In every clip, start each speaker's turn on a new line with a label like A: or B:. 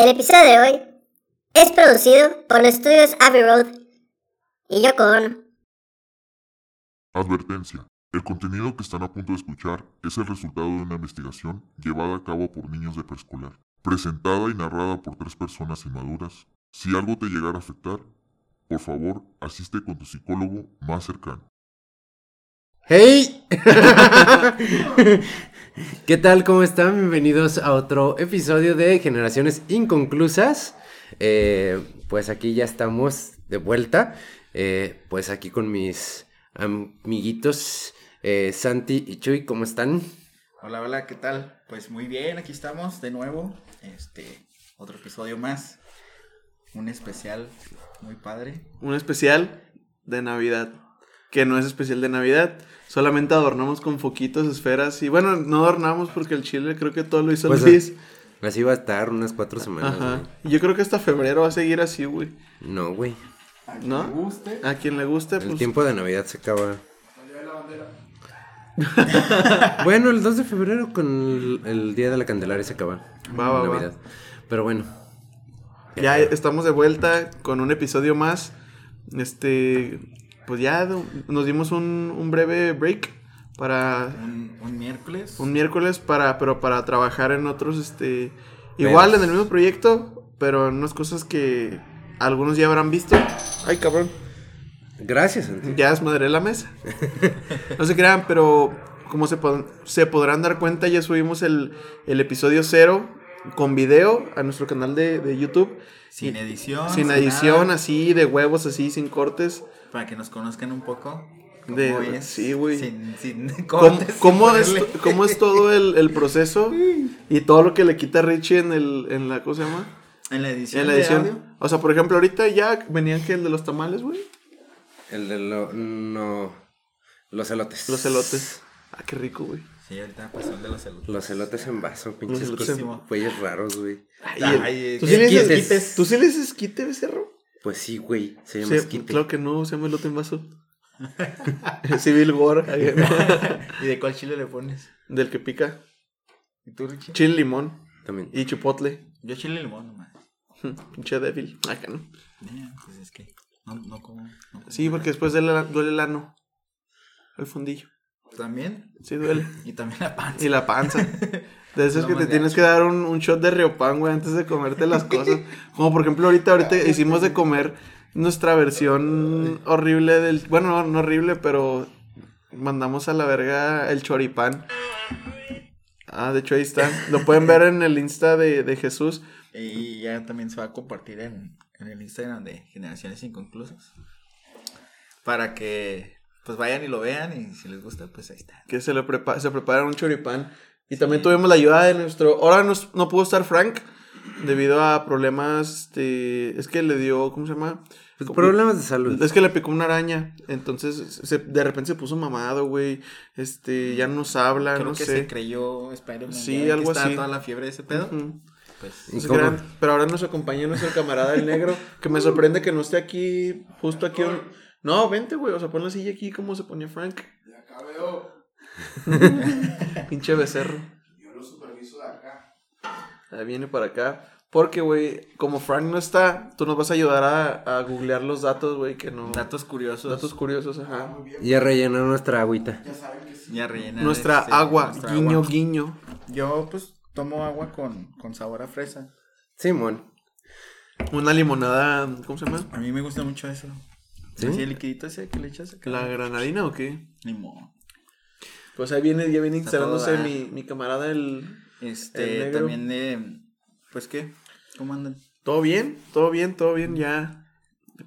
A: El episodio de hoy es producido por los estudios Abbey Road y Yoko Ono.
B: Advertencia. El contenido que están a punto de escuchar es el resultado de una investigación llevada a cabo por niños de preescolar, presentada y narrada por tres personas inmaduras. Si algo te llegara a afectar, por favor, asiste con tu psicólogo más cercano.
C: ¡Hey! ¿Qué tal? ¿Cómo están? Bienvenidos a otro episodio de Generaciones Inconclusas. Eh, pues aquí ya estamos de vuelta. Eh, pues aquí con mis amiguitos eh, Santi y Chuy, ¿cómo están?
D: Hola, hola, ¿qué tal? Pues muy bien, aquí estamos de nuevo. Este, otro episodio más. Un especial muy padre.
E: Un especial de Navidad. Que no es especial de Navidad. Solamente adornamos con foquitos, esferas. Y bueno, no adornamos porque el chile creo que todo lo hizo
C: Pues,
E: Luis.
C: Así va a estar unas cuatro semanas.
E: Ajá. yo creo que hasta febrero va a seguir así, güey.
C: No, güey.
E: ¿No?
D: guste.
E: A quien le guste,
C: El
E: pues.
C: tiempo de Navidad se acaba. bueno, el 2 de febrero con el, el Día de la Candelaria se acaba.
E: Va, va, va.
C: Navidad. Pero bueno.
E: Ya estamos de vuelta con un episodio más. Este. Pues ya nos dimos un, un breve break para
D: Un, un miércoles.
E: un miércoles para pero para trabajar en otros este igual en el mismo proyecto pero en unas cosas que algunos ya habrán visto ay cabrón
C: Gracias, Santi.
E: ya desmadré la mesa no se crean pero como se, pod- se podrán dar cuenta ya subimos el, el episodio cero con video a nuestro canal de, de YouTube
D: sin edición.
E: sin edición
D: nada,
E: así de huevos así sin cortes
D: Para que nos conozcan un poco. cómo
E: De-
D: es,
E: sí, güey.
D: Sin, sin
E: ¿Cómo,
D: cortes, sin
E: cómo es,
D: ponerle-
E: cómo es todo el, el proceso y todo lo que le quita Richie en, el, en la, ¿cómo se llama?
D: En la edición.
E: En la
D: de
E: edición.
D: audio.
E: O sea, por ejemplo, ahorita ya venían que el de los tamales, güey.
C: El de lo, no, los elotes.
E: Los elotes. Ah, qué rico, güey.
D: Sí, ahorita pasó el de los elotes.
C: Los elotes en vaso, pinches
E: elotes
C: cosas,
D: en-
C: güeyes raros, güey.
E: Ay,
D: Ay,
E: ¿Tú,
D: ¿qué
E: sí? ¿Tú sí le dices esquite, becerro?
C: Pues sí, güey, se llama
E: Sí,
C: esquite.
E: claro que no, se llama elote en vaso. Civil ahí,
D: ¿Y de cuál chile le pones?
E: Del que pica.
D: ¿Y tú, Richie?
E: Chile, limón
C: También.
E: y chipotle.
D: Yo chile limón nomás.
E: Pinche débil. Acá no.
D: Ya, Pues es que no, no como. no como
E: Sí, porque después duele, la- duele el ano. El fundillo.
D: También.
E: Sí, duele.
D: Y también la panza.
E: Y la panza. De esos
D: Lo
E: que te tienes que dar un, un shot de riopan, güey, antes de comerte las cosas. Como por ejemplo, ahorita, ahorita hicimos de comer nuestra versión horrible del. Bueno, no, no horrible, pero mandamos a la verga el choripán. Ah, de hecho ahí está. Lo pueden ver en el Insta de, de Jesús.
D: Y ya también se va a compartir en, en el Instagram de Generaciones Inconclusas. Para que pues vayan y lo vean y si les gusta, pues ahí está.
E: Que se, le prepa se prepara un choripán. Y también tuvimos la ayuda de nuestro. Ahora no, no pudo estar Frank. Debido a problemas. Este, es que le dio. ¿Cómo se llama?
C: Problemas de salud.
E: Es que le picó una araña. Entonces, se- de repente se puso mamado, güey. Este, ya no nos habla,
D: Creo
E: no
D: que
E: sé.
D: se creyó Spider-Man.
E: Sí,
D: ya que
E: algo
D: estaba
E: así.
D: toda la fiebre de ese pedo.
E: Ujú.
D: Pues
E: crean. Pero ahora nos acompaña nuestro camarada el negro. Que me sorprende que no esté aquí, justo aquí. un- No, vente, güey. O sea, pon la silla aquí como se ponía Frank.
F: Acá veo,
E: Pinche becerro.
F: yo lo superviso de acá.
E: Ahí viene para acá. Porque, güey, como Frank no está, tú nos vas a ayudar a, a googlear los datos, güey, que no.
D: datos curiosos.
E: datos curiosos,
F: Ah,
E: ajá.
F: bien.
C: Y a rellenar nuestra agüita.
F: Ya saben que sí.
D: Ya rellenar
E: Nuestra
D: este,
E: agua,
D: nuestra
E: guiño,
D: agua.
E: guiño.
D: Yo pues tomo agua con, con sabor a fresa.
C: Simón.
E: Una limonada, ¿cómo se llama?
D: A mí me gusta mucho eso.
C: ¿Sí?
D: El liquidito ese que le echas acá.
E: ¿La granadina o qué?
D: Limón.
E: Pues ahí viene, ya viene instalándose mi, mi camarada el... El
D: Este,
E: negro.
D: también de. Pues qué, ¿cómo andan?
E: Todo bien, todo bien, todo bien, ya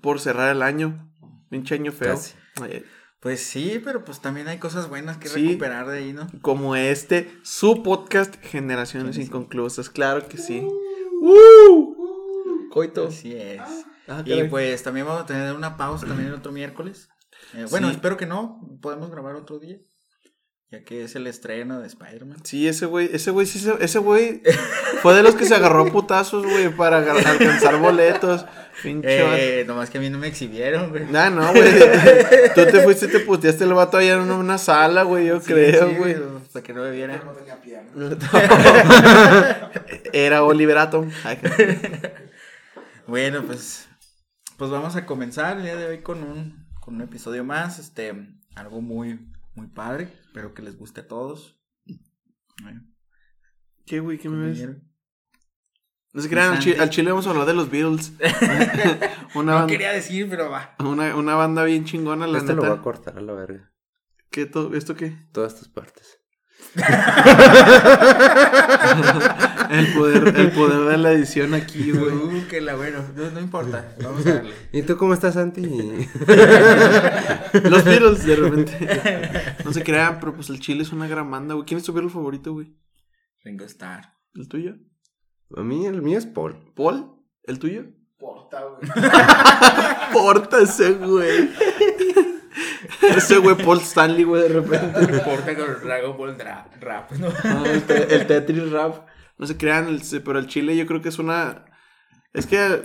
E: por cerrar el año. Pinche año feo.
C: Casi.
E: Ay,
D: Pues sí, pero pues también hay cosas buenas que
E: Sí.
D: recuperar de ahí, ¿no?
E: Como este, su podcast Generaciones Inconclusas, claro que sí. ¡Uh! Coito.
D: Así es.
E: Ah,
D: Y pues también vamos a tener una pausa también el otro miércoles. Eh, bueno,
E: Sí.
D: espero que no. Podemos grabar otro día. Ya que es el estreno de Spider-Man.
E: Sí, ese güey, ese güey, sí, se- ese güey fue de los que se agarró a putazos, güey, para alcanzar boletos. Pinche.
D: Eh, nomás que a mí no me exhibieron, güey.
E: Nah, no, güey. Tú te fuiste y te puteaste el vato allá en una sala, güey, yo
D: Sí,
E: creo,
D: sí,
E: güey.
D: Para que no bebiera.
F: No tenía pierna.
E: Era Oliver Atom. Ay,
D: Bueno, pues, pues vamos a comenzar el día de hoy con un, con un episodio más, este, algo muy, muy padre, espero que les guste a todos. Bueno,
E: ¿Qué, güey? ¿Qué me ves? No se crean, al, chi- al chile vamos a hablar de los Beatles. una,
D: No
E: banda,
D: quería decir, pero va.
E: una, una banda bien chingona, la
C: Este lo voy a
E: neta.
C: cortar a la verga.
E: ¿Qué to- ¿Esto qué?
C: Todas tus partes.
E: El poder, el poder de la edición aquí, güey.
D: Uh, que la bueno, no, no importa, vamos a darle.
C: ¿Y tú cómo estás, Santi?
E: Los Beatles, de repente. No se crean, pero pues el chile es una gran banda, güey. ¿Quién es tu Beatle favorito, güey?
D: Ringo Starr.
E: ¿El tuyo?
C: A mí, el mío es Paul.
E: ¿Paul? ¿El tuyo?
F: Porta, güey.
E: Porta ese, güey. Ese güey Paul Stanley, güey, de repente.
D: No importa con Dragon Ball Rap, ¿no?
E: Ah, el, te- el Tetris Rap. No se crean, el- pero el Chile yo creo que es una. Es que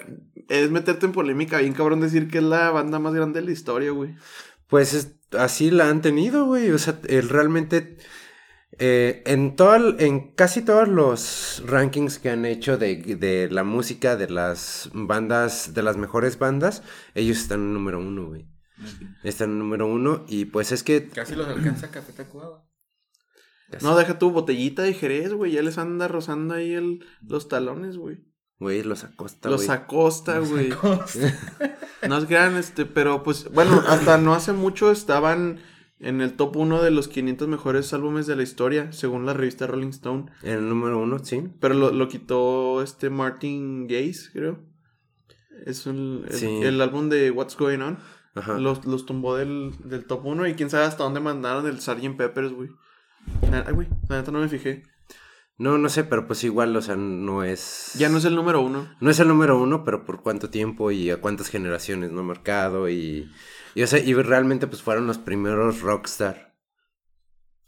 E: es meterte en polémica, bien cabrón decir que es la banda más grande de la historia, güey.
C: Pues es- así la han tenido, güey. O sea, el- realmente eh, en todo, el- en casi todos los rankings que han hecho de, de la música de las bandas, de las mejores bandas, ellos están en número uno, güey. Están en número uno y pues es que
D: Casi los alcanza Café Tacuba.
E: No, deja tu botellita de Jerez, güey. Ya les anda rozando ahí el, los talones, güey.
C: Güey, los acosta,
E: Los
C: güey.
E: acosta, güey. No se crean, este, pero pues, bueno, hasta no hace mucho estaban en el top 1 de los 500 mejores álbumes de la historia, según la revista Rolling Stone.
C: En el número uno, sí.
E: Pero lo, lo quitó este Martin Gaze, creo. Es un- el,
C: Sí.
E: el álbum de What's Going On.
C: Ajá.
E: Los, los tumbó del, del top 1 y quién sabe hasta dónde mandaron el Sgt. Peppers, güey. Ay, güey, la neta no me fijé.
C: No, no sé, pero pues igual, o sea, no es...
E: Ya no es el número uno.
C: No es el número uno, pero por cuánto tiempo y a cuántas generaciones no ha marcado y... Y, o sea, y realmente pues fueron los primeros rockstar.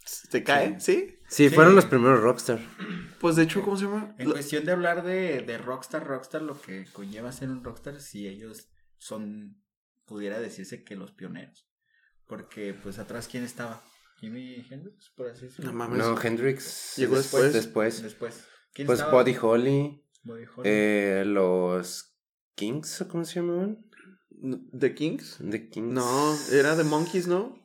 E: ¿Se cae? ¿Sí?
C: Sí,
D: Sí.
C: fueron los primeros rockstar.
E: Pues de hecho, ¿cómo se llama?
D: En
E: Lo-
D: cuestión de hablar de, de Rockstar, Rockstar, lo que conlleva ser un Rockstar, si ellos son, pudiera decirse que los pioneros. Porque, pues, atrás, ¿quién estaba? Jimi Hendrix, por así decirlo.
E: No mames.
C: No, Hendrix.
E: Llegó después.
C: Después.
D: Después. ¿Quién
C: Pues
D: estaba?
C: Buddy Holly.
D: Holly.
C: eh, los Kings, ¿o ¿cómo se llamaban?
E: ¿The Kings?
C: The Kings.
E: No, era The Monkeys, ¿no?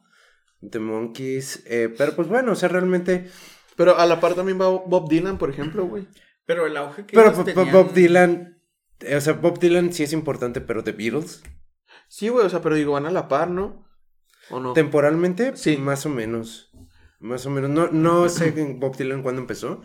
C: The Monkeys. eh, pero pues bueno, o sea, realmente...
E: Pero a la par también va Bob Dylan, por ejemplo, güey.
D: Pero el auge que
C: Pero
D: ellos
C: Bob-
D: tenían-
C: Bob Dylan... eh, O sea, Bob Dylan sí es importante, pero The Beatles...
E: Sí, güey, o sea, pero digo, van a la par, ¿no? ¿O no?
C: Temporalmente,
E: Sí.
C: más o menos. Más o menos. No, no sé en Bob Dylan cuándo empezó.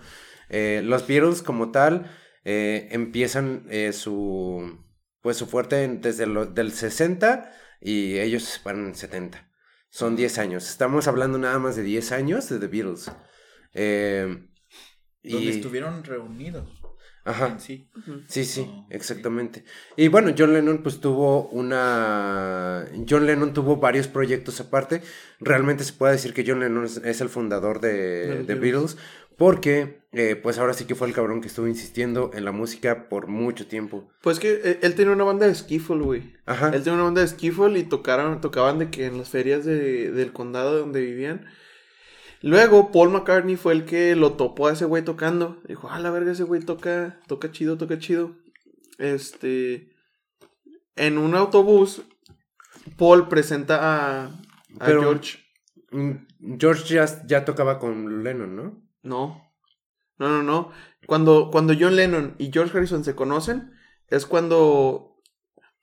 C: Eh, los Beatles como tal eh, empiezan eh, su pues su fuerte desde los del 60 y ellos se separan en 70. Son 10 años. Estamos hablando nada más de 10 años de The Beatles. Eh,
D: Donde
C: y,
D: estuvieron reunidos.
C: Ajá.
D: En sí.
C: Sí, sí,
D: Oh, ok.
C: exactamente. Y bueno, John Lennon pues tuvo una... John Lennon tuvo varios proyectos aparte. Realmente se puede decir que John Lennon es, es el fundador
E: De Beatles.
C: Beatles. Porque eh, pues ahora sí que fue el cabrón que estuvo insistiendo en la música por mucho tiempo.
E: Pues que eh, él tenía una banda de skiffle, güey.
C: Ajá.
E: Él tenía una banda de skiffle y tocaron, tocaban de que en las ferias de- del condado donde vivían. Luego Paul McCartney fue el que lo topó a ese güey tocando. Dijo, ah, la verga, ese güey toca, toca chido, toca chido. Este, en un autobús, Paul presenta a, a
C: Pero-
E: George.
C: Mm, George ya, ya tocaba con Lennon, ¿no?
E: No. No, no, no. Cuando, cuando John Lennon y George Harrison se conocen, es cuando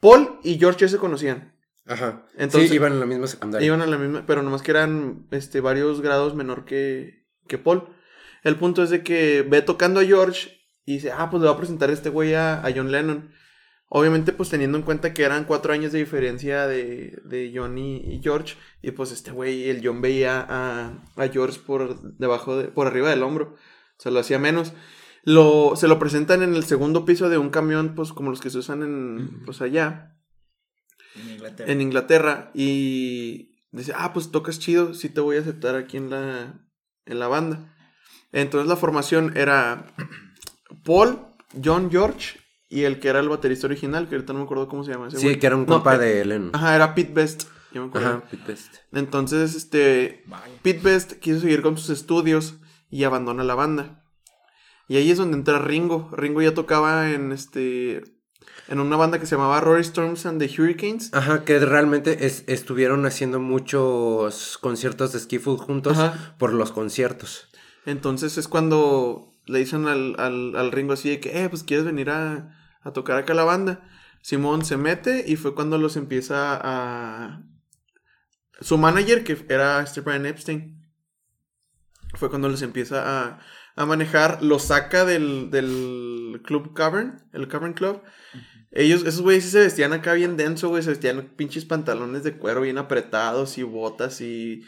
E: Paul y George ya se conocían.
C: Ajá.
E: Entonces-
C: sí, iban en la misma secundaria.
E: Iban a la misma, pero nomás que eran este, varios grados menor que, que Paul. El punto es de que ve tocando a George y dice, ah, pues le voy a presentar a este güey a, a John Lennon. Obviamente, pues teniendo en cuenta que eran cuatro años de diferencia de, de John y, y George. Y pues este güey, el John veía a, a George por debajo, de, por arriba del hombro. Se lo hacía menos. Lo, se lo presentan en el segundo piso de un camión, pues como los que se usan en, pues allá
D: En Inglaterra.
E: en Inglaterra y dice, ah, pues tocas chido, sí te voy a aceptar aquí en la, en la banda. Entonces la formación era Paul, John George y el que era el baterista original, que ahorita no me acuerdo cómo se llama ese
C: Sí,
E: güey.
C: que era un
E: No,
C: compa
E: eh,
C: de Lennon.
E: Ajá, era Pete Best. ya me acuerdo.
C: Ajá, Pete Best.
E: Entonces, este,
D: Vaya.
E: Pete Best quiso seguir con sus estudios y abandona la banda. Y ahí es donde entra Ringo. Ringo ya tocaba en este en una banda que se llamaba Rory Storms and the Hurricanes.
C: Ajá, que realmente es- estuvieron haciendo muchos conciertos de Skiffle juntos
E: Ajá.
C: por los conciertos.
E: Entonces es cuando le dicen al, al, al Ringo así de que, eh, pues quieres venir a, a tocar acá la banda. Simón se mete y fue cuando los empieza a... Su manager, que era este Brian Epstein, fue cuando los empieza a, a manejar, los saca del, del Club Cavern, el Cavern Club. Ellos, esos güeyes sí se vestían acá bien denso, güey, se vestían pinches pantalones de cuero bien apretados y botas y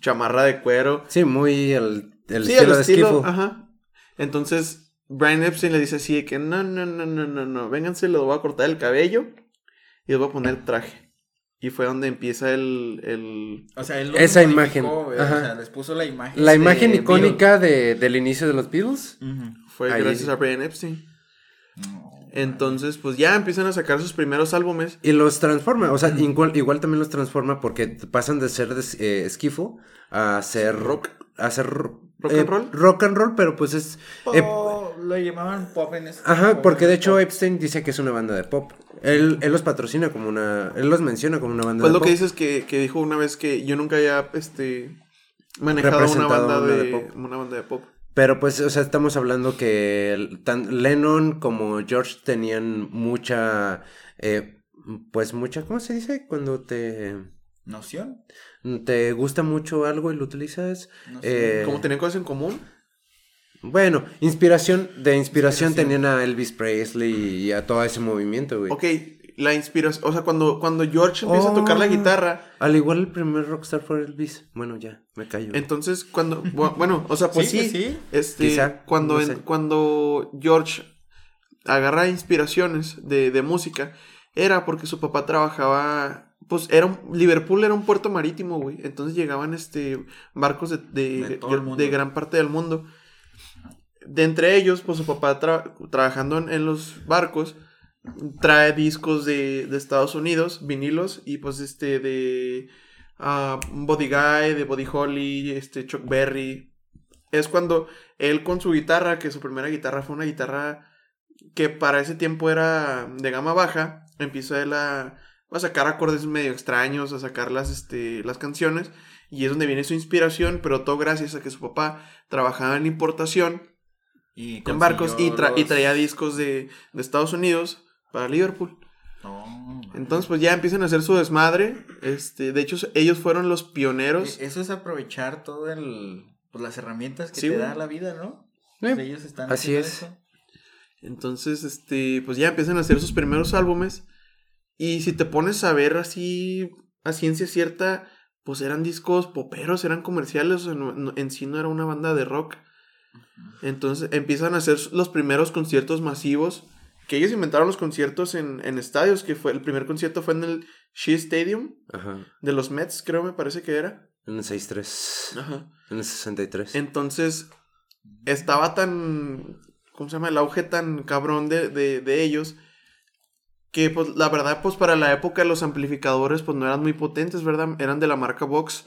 E: chamarra de cuero.
C: Sí, muy el, el
E: Sí,
C: estilo de
E: estilo,
C: Skiffle.
E: Ajá. Entonces, Brian Epstein le dice así de que no, no, no, no, no, no, vénganse, les voy a cortar el cabello y les voy a poner traje. Y fue donde empieza el, el...
D: O sea, él
C: Esa imagen.
D: O sea, les puso la imagen.
C: La imagen icónica de, del inicio de los Beatles.
E: Fue
C: Ahí.
E: gracias a Brian Epstein.
D: No,
E: Entonces, pues ya empiezan a sacar sus primeros álbumes.
C: Y los transforma, o sea, igual, igual también los transforma porque pasan de ser de, eh, Skiffle a ser
E: Rock.
C: A ser ro-
E: ¿Rock
C: eh,
E: and roll?
C: Rock and roll, pero pues es... eh,
D: lo llamaban pop en ese
C: Ajá, porque de hecho
D: pop.
C: Epstein dice que es una banda de pop. Él, él los patrocina como una... Él los menciona como una banda
E: Pues
C: de
E: lo
C: pop.
E: que dices que, que dijo una vez que yo nunca había este, manejado una banda,
C: una
E: de,
C: de pop.
E: una banda de pop.
C: Pero pues, o sea, estamos hablando que tan Lennon como George tenían mucha... eh, pues mucha... ¿Cómo se dice? Cuando te...
D: ¿Noción?
C: ¿Te gusta mucho algo y lo utilizas?
D: No sé.
C: Eh,
E: Como tenían cosas en común.
C: Bueno, inspiración, de inspiración,
D: Inspiración.
C: tenían a Elvis Presley y a todo ese movimiento, güey.
E: Ok, la inspiración, o sea, cuando, cuando George empieza a tocar la
C: Oh.
E: guitarra,
C: Al igual el primer rockstar fue Elvis. Bueno, ya, me callo.
E: entonces cuando, bu- bueno, o sea, pues
D: Sí,
E: sí,
D: pues sí.
E: este,
C: Quizá,
E: cuando,
C: no
E: en-
C: sé.
E: cuando George agarra inspiraciones de, de música, era porque su papá trabajaba, pues era un, Liverpool era un puerto marítimo, güey, entonces llegaban, este, barcos de, de, gran parte del mundo. De entre ellos, pues su papá tra- trabajando en, en los barcos, trae discos de, de Estados Unidos, vinilos, y pues este de ah, Body Guy, de Body Holly, este Chuck Berry. Es cuando él con su guitarra, que su primera guitarra fue una guitarra que para ese tiempo era de gama baja, empieza él a, a sacar acordes medio extraños, a sacar las, este, las canciones, y es donde viene su inspiración, pero todo gracias a que su papá trabajaba en importación
D: Y
E: en barcos y, tra- y traía discos de, de Estados Unidos para Liverpool. Entonces, pues ya empiezan a hacer su desmadre. Este, de hecho, ellos fueron los pioneros.
D: E- Eso es aprovechar todo el pues las herramientas que
E: Sí,
D: te da la vida, ¿no? Pues ellos están
C: así
D: haciendo
C: es.
D: eso.
E: Entonces, este, pues ya empiezan a hacer sus primeros álbumes. Y si te pones a ver así, a ciencia cierta, pues eran discos poperos, eran comerciales, en sí no era una banda de rock. Entonces empiezan a hacer los primeros conciertos masivos. Que ellos inventaron los conciertos en, en estadios, que fue el primer concierto fue en el Shea Stadium
C: Ajá.
E: de los Mets, creo me parece que era.
C: En el 6-3.
E: Ajá.
C: En el 63.
E: Entonces, estaba tan. ¿Cómo se llama? El auge tan cabrón de, de, de ellos. Que, pues, la verdad, pues, para la época los amplificadores, pues, no eran muy potentes, ¿verdad? Eran de la marca Vox.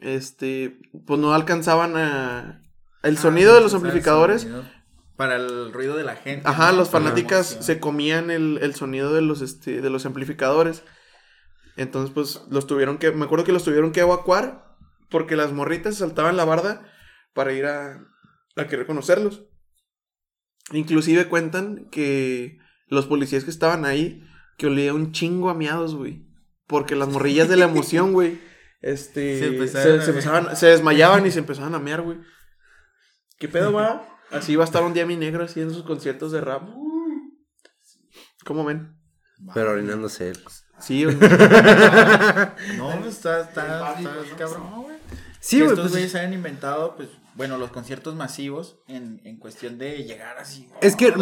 E: Este, pues, no alcanzaban a... El
D: Ah,
E: sonido de los amplificadores...
D: Para el ruido de la gente.
E: Ajá,
D: ¿no?
E: los fanáticas se comían el, el sonido de los, este, de los amplificadores. Entonces, pues, los tuvieron que... Me acuerdo que los tuvieron que evacuar porque las morritas saltaban la barda para ir a, a querer conocerlos. Inclusive cuentan que los policías que estaban ahí, que olía un chingo a miados, güey. Porque las morrillas de la emoción, güey, este...
D: Se
E: Se, se empezaban- se desmayaban y se empezaban a mear, güey. ¿Qué pedo va? Así va a estar un día mi negro así en sus conciertos de rap. ¿Cómo ven?
C: Pero orinándose él.
E: Sí, güey.
D: No, pues está, está, está cabrón, güey.
C: Sí, güey.
D: estos
C: pues,
D: güeyes han inventado, pues, bueno, los conciertos masivos en, en cuestión de llegar así.
C: Es que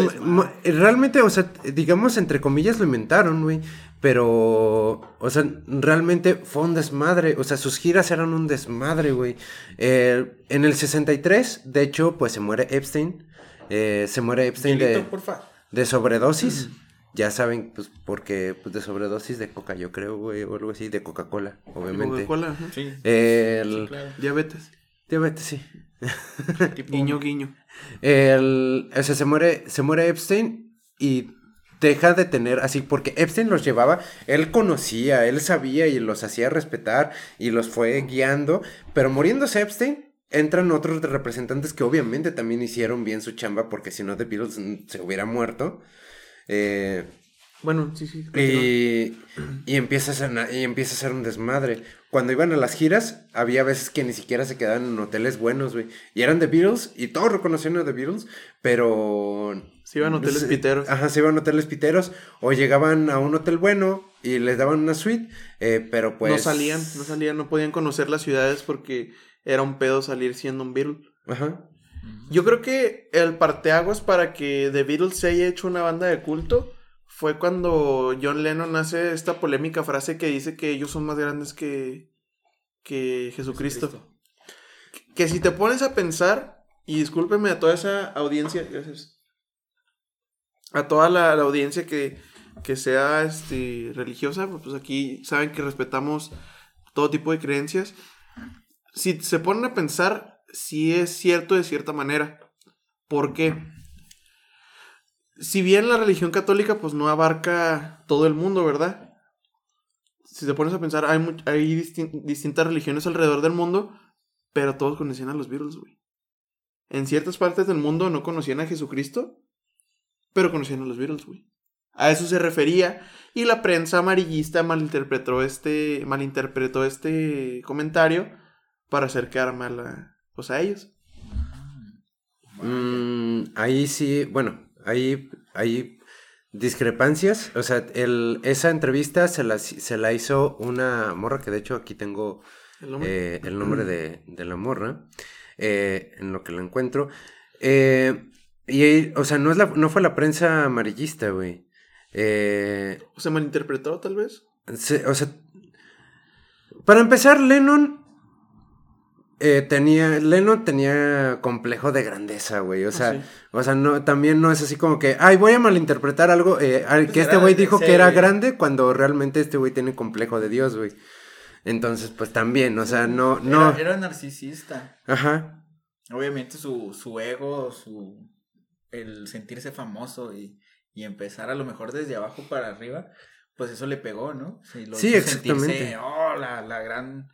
C: realmente, o sea, digamos, entre comillas lo inventaron, güey. Pero, o sea, realmente fue un desmadre. O sea, sus giras eran un desmadre, güey. Eh, en el 63, de hecho, pues se muere Epstein. Eh, se muere Epstein de,
D: Hielito, porfa.
C: de sobredosis. Ya saben, pues, porque pues, de sobredosis de coca, yo creo, güey, o algo así, de Coca-Cola, obviamente.
E: Coca-Cola.
D: Sí,
C: El...
D: sí, claro.
E: Diabetes.
C: Diabetes, sí.
D: Tipo-
E: Guiño, guiño.
C: El, o sea, se muere, se muere Epstein y deja de tener así, porque Epstein los llevaba, él conocía, él sabía y los hacía respetar y los fue guiando, pero muriéndose Epstein, entran otros representantes que obviamente también hicieron bien su chamba, porque si no The Beatles mm, se hubiera muerto. Eh,
E: Bueno, sí, sí.
C: y, y empieza a ser, y empieza a ser un desmadre. Cuando iban a las giras, había veces que ni siquiera se quedaban en hoteles buenos, güey. Y eran The Beatles, y todos reconocían a The Beatles, pero...
E: Se iban a hoteles
C: se-
E: piteros.
C: Ajá, se iban a hoteles piteros, o llegaban a un hotel bueno y les daban una suite, eh, pero pues...
E: No salían, no salían, no podían conocer las ciudades porque era un pedo salir siendo un Beatle.
C: Ajá.
E: Yo creo que el parteaguas para que The Beatles se haya hecho una banda de culto fue cuando John Lennon hace esta polémica frase que dice que ellos son más grandes que, que Jesucristo. Que si te pones a pensar, y discúlpeme a toda esa audiencia, gracias, a toda la, la audiencia que, que sea este, religiosa, pues aquí saben que respetamos todo tipo de creencias. Si se ponen a pensar, sí es cierto de cierta manera. ¿Por qué? Si bien la religión católica pues no abarca todo el mundo, ¿verdad? Si te pones a pensar, hay, hay distin- distintas religiones alrededor del mundo, pero todos conocían a los Beatles, güey. En ciertas partes del mundo no conocían a Jesucristo, pero conocían a los Beatles, güey. A eso se refería y la prensa amarillista malinterpretó este, malinterpretó este comentario para hacer quedar mal a, pues, a ellos.
C: Mm, ahí sí, bueno, ahí hay discrepancias. O sea, el, esa entrevista se la, se la hizo una morra, que de hecho aquí tengo
E: El nombre.
C: eh, el nombre de, de la morra, eh, en lo que la encuentro. Eh, y, o sea, no, es la, no fue la prensa amarillista, güey. Eh,
E: ¿O se malinterpretó, tal vez?
C: se- o sea, para empezar, Lennon eh, tenía, Lennon tenía complejo de grandeza, güey. O sea,
E: sí.
C: o sea, no, también no es así como que, ay, voy a malinterpretar algo, eh,
D: Pues
C: que este güey dijo que era grande cuando realmente este güey tiene complejo de Dios, güey. Entonces, pues también, o sea, no, no,
D: Era, era narcisista.
C: ajá.
D: Obviamente su, su ego, su el sentirse famoso y, y empezar a lo mejor desde abajo para arriba, pues eso le pegó, ¿no? Sí, lo
C: Sí,
D: hizo
C: exactamente.
D: sentirse, oh, la, la gran,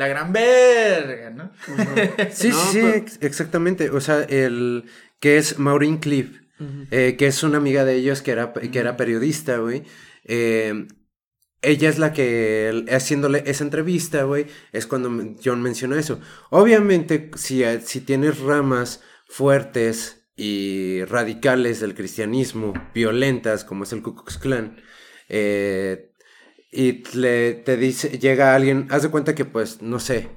D: la gran verga, ¿no?
C: Sí,
E: No,
C: sí, sí,
E: pero-
C: exactamente. O sea, el que es Maureen Cliff, eh, que es una amiga de ellos que era, que era periodista, güey. Eh, ella es la que, haciéndole esa entrevista, güey, es cuando John menciona eso. Obviamente, si, si tienes ramas fuertes y radicales del cristianismo, violentas, como es el Ku Klux Klan, eh, y le, te dice, llega alguien, haz de cuenta que, pues, no sé,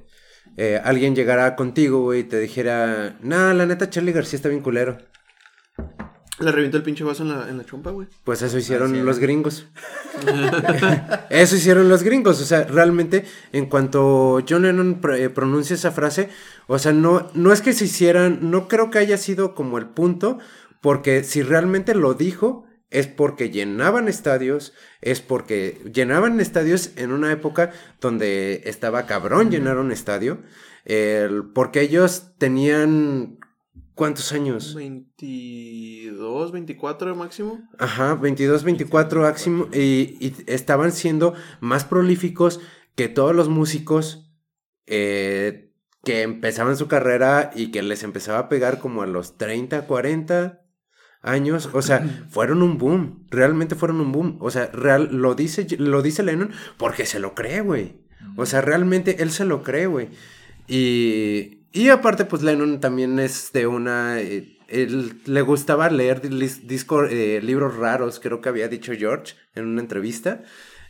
C: eh, alguien llegará contigo, güey, y te dijera, nah, la neta, Charlie García está bien culero.
E: Le revientó el pinche vaso en la, en la chompa, güey.
C: Pues eso hicieron
D: Así es.
C: los gringos. eso hicieron los gringos. O sea, realmente, en cuanto John Lennon pr- eh, pronuncia esa frase, o sea, no, no es que se hicieran, no creo que haya sido como el punto, porque si realmente lo dijo, es porque llenaban estadios, es porque llenaban estadios en una época donde estaba cabrón llenar un estadio, porque ellos tenían, ¿cuántos años?
E: 22, 24 máximo.
C: Ajá, 22, 24 máximo. Y, y estaban siendo más prolíficos que todos los músicos eh, que empezaban su carrera y que les empezaba a pegar como a los 30, 40 años. O sea, fueron un boom. Realmente fueron un boom. O sea, real, lo, dice, lo dice Lennon porque se lo cree, güey. O sea, realmente él se lo cree, güey. Y, y aparte, pues Lennon también es de una... eh, él le gustaba leer disco, eh, libros raros, creo que había dicho George en una entrevista.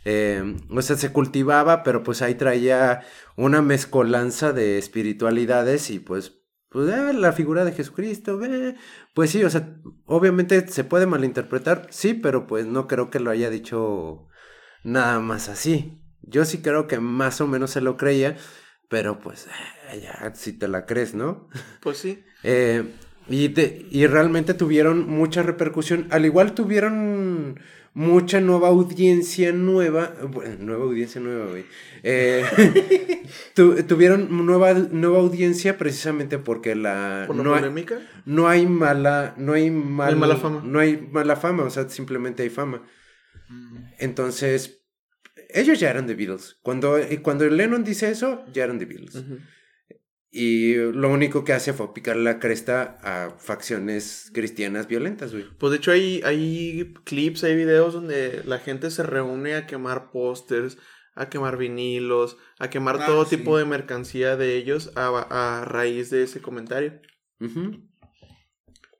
C: Eh, o sea, se cultivaba, pero pues ahí traía una mezcolanza de espiritualidades y pues, pues eh, la figura de Jesucristo, eh, pues sí, o sea, obviamente se puede malinterpretar, sí, pero pues no creo que lo haya dicho nada más así. Yo sí creo que más o menos se lo creía, pero pues eh, ya, si te la crees, ¿no?
E: Pues sí.
C: Eh, Y, te- y realmente tuvieron mucha repercusión. Al igual tuvieron mucha nueva audiencia nueva. Bueno, nueva audiencia nueva, güey. Eh, tu- tuvieron nueva, nueva audiencia precisamente porque la.
E: Por la
C: no hay- no hay mala, no hay mal-
E: mala fama.
C: No hay mala fama, o sea, simplemente hay fama. Entonces, ellos ya eran The Beatles. Cuando, y cuando Lennon dice eso, ya eran The Beatles. Y lo único que hace fue picar la cresta a facciones cristianas violentas, güey.
E: Pues de hecho hay, hay clips, hay videos donde la gente se reúne a quemar pósters, a quemar vinilos, a quemar
D: Ah,
E: todo
D: sí.
E: tipo de mercancía de ellos a, a raíz de ese comentario.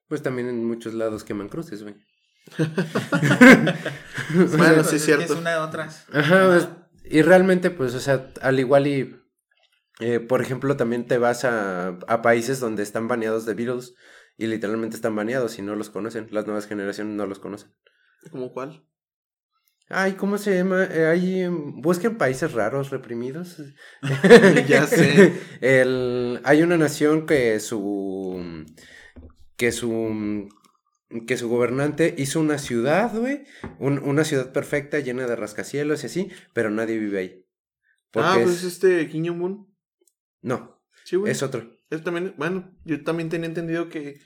C: Pues también en muchos lados queman cruces, güey.
E: Bueno,
D: Pues
E: sí
D: es
E: cierto.
D: Es una de otras.
C: Ajá, pues, y realmente, pues, o sea, al igual y, eh, por ejemplo, también te vas a, a países donde están baneados de Beatles y literalmente están baneados y no los conocen. Las nuevas generaciones no los conocen.
E: ¿Como cuál?
C: Ay, ¿cómo se llama? Eh, hay, busquen países raros, reprimidos.
E: Ya sé.
C: El, hay una nación que su, que su, que su gobernante hizo una ciudad, güey, un- una ciudad perfecta llena de rascacielos y así, pero nadie vive ahí.
E: Ah,
C: es-
E: pues este Kim Jong-un.
C: No,
E: Sí, güey.
C: es otro.
E: Él también, bueno, yo también tenía entendido que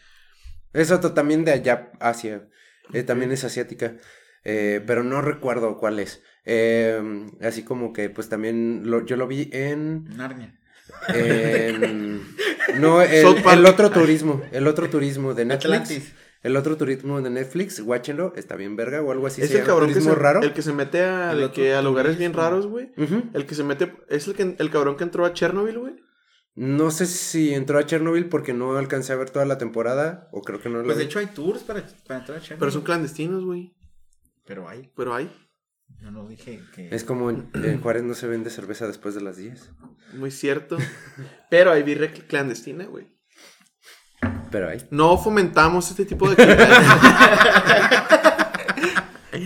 C: Es otro también de allá, Asia. Eh, también es asiática. eh, pero no recuerdo cuál es. Eh, así como que, pues también lo, yo lo vi en.
D: Narnia.
C: en- no, el, otro turismo. El otro turismo de Netflix.
D: Atlantis.
C: El otro turismo de Netflix, guáchenlo, está bien verga o algo así.
E: es
C: se
E: el
C: llama,
E: cabrón que
C: turismo
E: se,
C: raro.
E: el que se mete a,
D: El
E: que a lugares bien raros, güey. El que se mete, es el que el cabrón que entró a Chernobyl, güey.
C: No sé si entró a Chernobyl porque no alcancé a ver toda la temporada, o creo que no lo
D: Pues de
C: vi.
D: hecho hay tours para, para entrar a Chernobyl.
E: Pero son clandestinos, güey.
D: Pero hay.
E: Pero hay.
D: Yo no dije que.
C: Es como en, en Juárez no se vende cerveza después de las 10.
E: Muy cierto. Pero hay birria clandestina, güey.
C: Pero hay.
E: No fomentamos este tipo de actividades.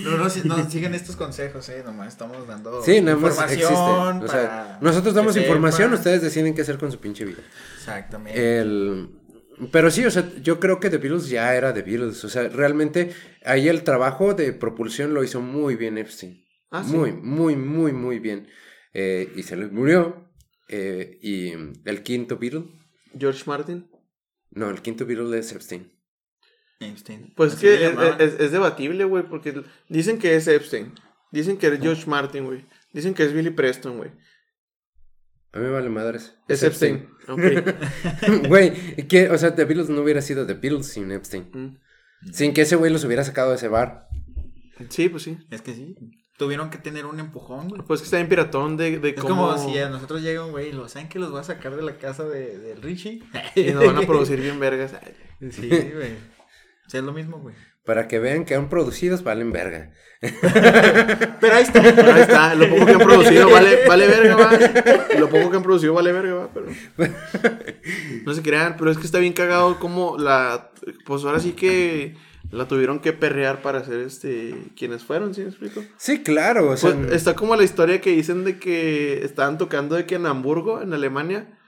D: No, no, no, sigan estos consejos, eh. Nomás estamos dando.
C: Sí, nada más existe.
D: información
C: O sea,
D: para
C: nosotros damos información,
D: sepan.
C: ustedes deciden qué hacer con su pinche vida.
D: Exactamente.
C: El... Pero sí, o sea, yo creo que The Beatles ya era The Beatles. O sea, realmente ahí el trabajo de propulsión lo hizo muy bien Epstein.
E: Ah, sí.
C: Muy, muy, muy, muy bien. Eh, y se les murió. eh, y el quinto Beatle.
E: George Martin.
C: No, el quinto Beatle es Epstein.
D: Epstein.
E: Pues
D: Así
E: que es,
D: llamaban.
E: es- es debatible, güey, porque dicen que es Epstein. Dicen que es George Martin, güey. Dicen que es Billy Preston, güey.
C: A mí me vale madres.
E: Es Epstein. Ok.
C: Güey, ¿qué? o sea, The Beatles no hubiera sido The Beatles sin Epstein.
E: Mm.
C: Sin que ese güey los hubiera sacado de ese bar.
E: Sí, pues sí.
D: Es que sí. Tuvieron que tener un empujón, güey.
E: Pues que está bien piratón de, de
D: Es
E: cómo...
D: como si a nosotros llega un güey y lo saben que los va a sacar de la casa de, Richie.
E: Y nos van a producir bien vergas.
D: Sí, güey. O sea, es lo mismo, güey.
C: Para que vean que han producidos valen verga.
D: Pero ahí está.
E: Pero ahí está, lo poco que han producido vale, vale verga, va. Lo poco que han producido vale verga, va, pero. No se crean, pero es que está bien cagado como la. Pues ahora sí que la tuvieron que perrear para ser este. quienes fueron, ¿sí me explico?
C: Sí, claro, o sea,
E: Pues, está como la historia que dicen de que estaban tocando de que en Hamburgo, en Alemania,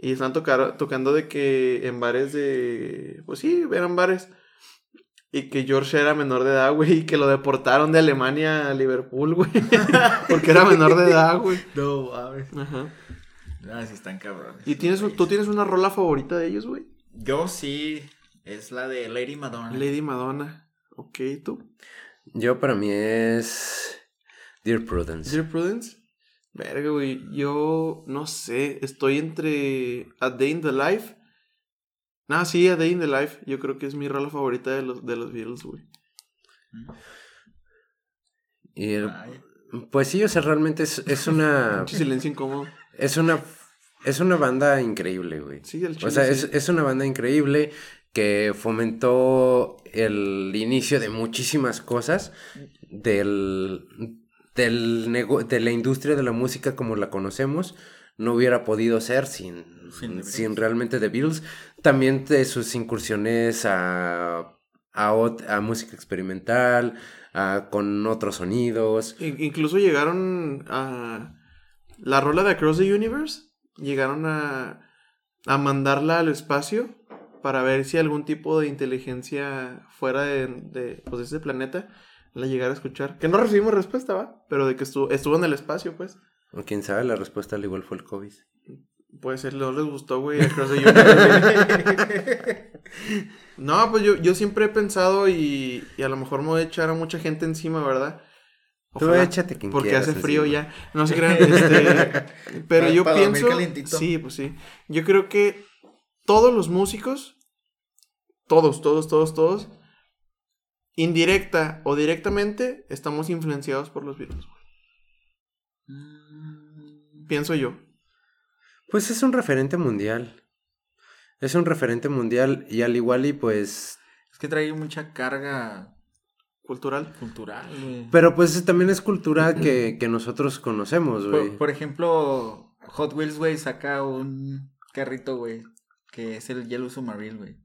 E: y están tocar, tocando de que en bares de. Pues sí, eran bares. Y que George era menor de edad, güey, y que lo deportaron de Alemania a Liverpool, güey. Porque era menor de edad, güey.
D: No, mames.
E: Ajá.
D: Ah, sí están cabrones.
E: ¿Y tienes, tú tienes una rola favorita de ellos, güey?
D: Yo sí. Es la de Lady Madonna.
E: Lady Madonna. Ok, ¿tú?
C: yo para mí es Dear Prudence.
E: Dear Prudence. Verga, güey. Yo no sé. Estoy entre A Day in the Life. Ah, sí, A Day in the Life. Yo creo que es mi rola favorita de los, de los Beatles, güey.
C: Y el-
D: Ay,
C: pues sí, o sea, realmente es, es una
E: Mucho silencio incómodo.
C: es una es una banda increíble, güey.
E: Sí, el
C: O
E: chile,
C: sea,
E: sí.
C: es, es una banda increíble que fomentó el inicio de muchísimas cosas del, del nego- de la industria de la música como la conocemos. No hubiera podido ser sin,
D: Sin The
C: sin, realmente The Beatles. También de sus incursiones a, a, música experimental, a- con otros sonidos.
E: In- incluso llegaron a. La rola de Across the Universe. Llegaron a. A mandarla al espacio. para ver si algún tipo de inteligencia fuera de, de, pues, de ese planeta la llegara a escuchar. Que no recibimos respuesta, ¿va? Pero de que estuvo, estuvo en el espacio, pues.
C: O quién sabe, la respuesta al igual fue el COVID.
E: Puede ser, no les gustó, güey. Across the Universe. no, pues yo, yo siempre he pensado y, y a lo mejor me voy a echar a mucha gente encima, ¿verdad?
C: Tú
E: Ojalá,
C: échate quien
E: Porque hace frío
C: encima.
E: ya. No se crean. este, pero
D: Para-
E: yo
D: para
E: pienso. Sí, pues sí. Yo creo que todos los músicos, todos, todos, todos, todos, indirecta o directamente, estamos influenciados por los Beatles. güey.
D: Mm,
E: Pienso yo.
C: Pues es un referente mundial. Es un referente mundial y al igual y pues...
D: Es que trae mucha carga
E: Cultural.
D: cultural, güey.
C: Pero pues también es cultura que, que nosotros conocemos, güey.
D: Por, por ejemplo, Hot Wheels, güey, saca un carrito, güey, que es el Yellow Submarine, güey.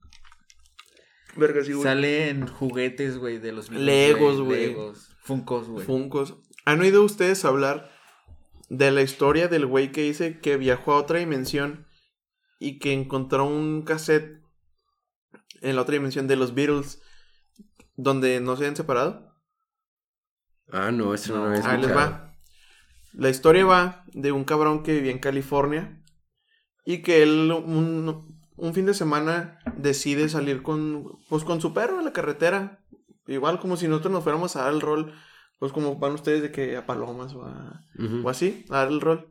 E: Verga, sí, güey.
D: Salen juguetes, güey, de los
E: Legos, güey.
D: Legos, Funkos, güey.
E: Funcos. ¿Han oído ustedes hablar de la historia del güey que dice que viajó a otra dimensión y que encontró un cassette en la otra dimensión de los Beatles donde no se han separado?
C: Ah, no, eso no, lo había
E: Ahí les va. La historia va de un cabrón que vivía en California y que él un, un fin de semana decide salir con, pues, con su perro a la carretera. Igual como si nosotros nos fuéramos a dar el rol, pues como van ustedes de que a Palomas o, a- o así, a dar el rol.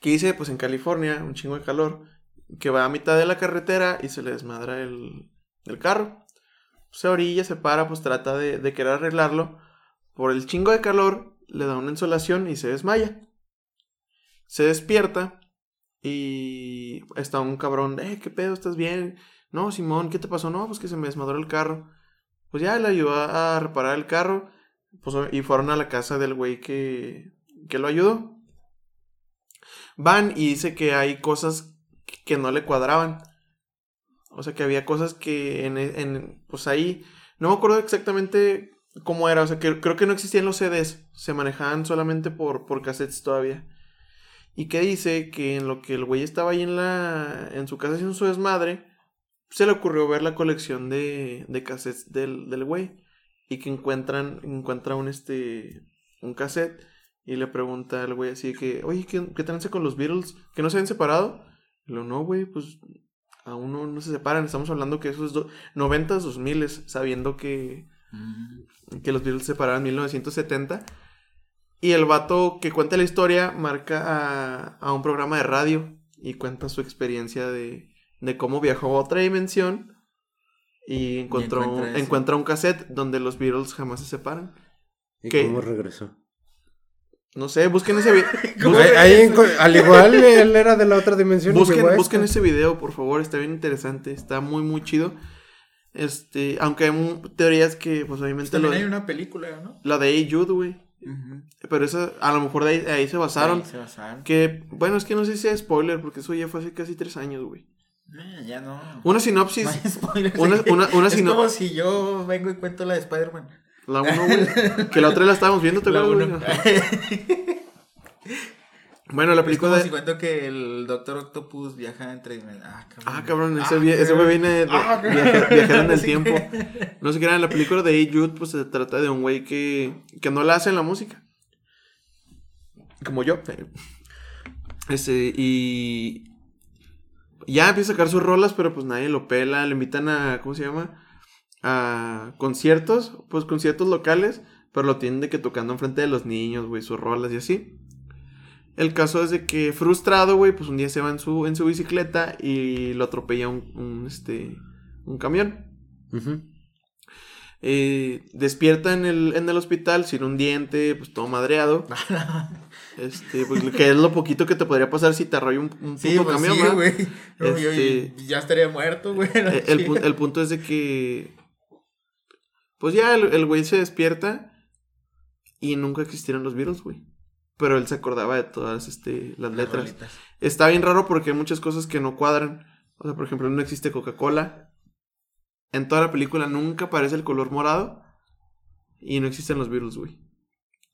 E: Que dice, pues en California, un chingo de calor, que va a mitad de la carretera y se le desmadra el, el carro. Se orilla, se para, pues trata de, de querer arreglarlo. Por el chingo de calor, le da una insolación y se desmaya. Se despierta y está un cabrón, eh, ¿qué pedo? ¿Estás bien? No, Simón, ¿qué te pasó? No, pues que se me desmadró el carro. Pues ya le ayudó a reparar el carro pues, y fueron a la casa del güey que, que lo ayudó. Van y dice que hay cosas que no le cuadraban. O sea, que había cosas que en, en pues ahí, no me acuerdo exactamente cómo era, o sea, que creo que no existían los CDs, se manejaban solamente por, por cassettes todavía. Y que dice que en lo que el güey estaba ahí en la, en su casa haciendo su desmadre, se le ocurrió ver la colección de, de cassettes del, del güey. Y que encuentran, encuentra un este, un cassette y le pregunta al güey así que, oye, ¿qué, qué trance con los Beatles? ¿Que no se han separado? Y lo, no, güey, pues aún no, no se separan. Estamos hablando que esos do- 90s, 2000 sabiendo que,
D: Mm.
E: que los Beatles se separaron en 1970. Y el vato que cuenta la historia marca a, a un programa de radio y cuenta su experiencia de, de cómo viajó a otra dimensión y encontró,
D: encuentra ese.
E: encuentra un cassette donde los Beatles jamás se separan.
C: ¿Y
E: ¿Qué?
C: cómo regresó?
E: No sé, busquen ese video.
C: Ahí- al igual él era de la otra dimensión.
E: Busquen,
C: a
E: busquen ese video, por favor, está bien interesante, está muy, muy chido. Este, aunque hay teorías que, pues obviamente, lo,
D: También hay una película, ¿no?
E: la de Hey Jude, güey. Pero esa, a lo mejor de ahí, ahí se basaron.
D: Ahí se basaron.
E: Que, bueno, es que no sé si sea spoiler, porque eso ya fue hace casi tres años, güey.
D: Eh, ya no.
E: Una sinopsis,
D: No
E: una- una- una
D: es
E: sino-
D: como si yo vengo y cuento la de Spider-Man.
E: la uno, güey. que la otra la estábamos viendo, ¿te
D: La uno.
E: Bueno, la
D: Es
E: película
D: como
E: de...
D: si cuento que el Doctor Octopus viaja entre. Ah, cabrón.
E: Ah, cabrón, ese,
D: Ah,
E: ese güey viene de
D: Ah,
E: viajar, viajar en el tiempo. No sé qué era, en la película de Hey Jude, pues se trata de un güey que, que no la hace en la música. Como yo. Este, y ya empieza a sacar sus rolas, pero pues nadie lo pela. Le invitan a, ¿cómo se llama? A conciertos, pues conciertos locales, pero lo tienen de que tocando enfrente de los niños, güey, sus rolas y así. El caso es de que frustrado, güey, pues un día se va en su, en su bicicleta y lo atropella un, un, este, un camión. Eh, despierta en el, en el hospital sin un diente, pues todo madreado. Este, pues que es lo poquito que te podría pasar si te arrolla un, un
D: Sí, pues
E: camión,
D: sí,
E: Este-
D: ya estaría muerto, güey. no
E: Eh, el, el punto es de que. Pues ya el, güey se despierta y nunca existieron los Beatles, güey. Pero él se acordaba de todas este, las letras.
D: rolitas.
E: Está bien raro porque hay muchas cosas que no cuadran. O sea, por ejemplo, no existe Coca-Cola. En toda la película nunca aparece el color morado. Y no existen los Beatles, güey.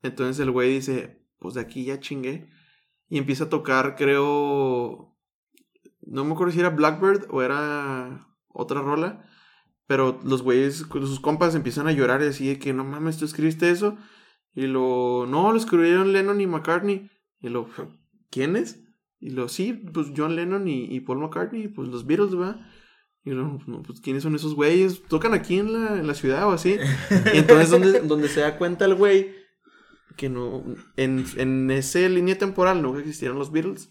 E: Entonces el güey dice, pues de aquí ya chingué. Y empieza a tocar, creo... No me acuerdo si era Blackbird o era otra rola. Pero los güeyes, sus compas empiezan a llorar y así de que no mames, tú escribiste eso. Y lo, no, lo escribieron Lennon y McCartney. Y lo, ¿quiénes? Y lo, sí, pues John Lennon y, y Paul McCartney, pues los Beatles, ¿verdad? Y lo, no, pues ¿quiénes son esos güeyes? Tocan aquí en la, en la ciudad o así. Y entonces donde, donde se da cuenta el güey que no, en, en esa línea temporal nunca existieron los Beatles.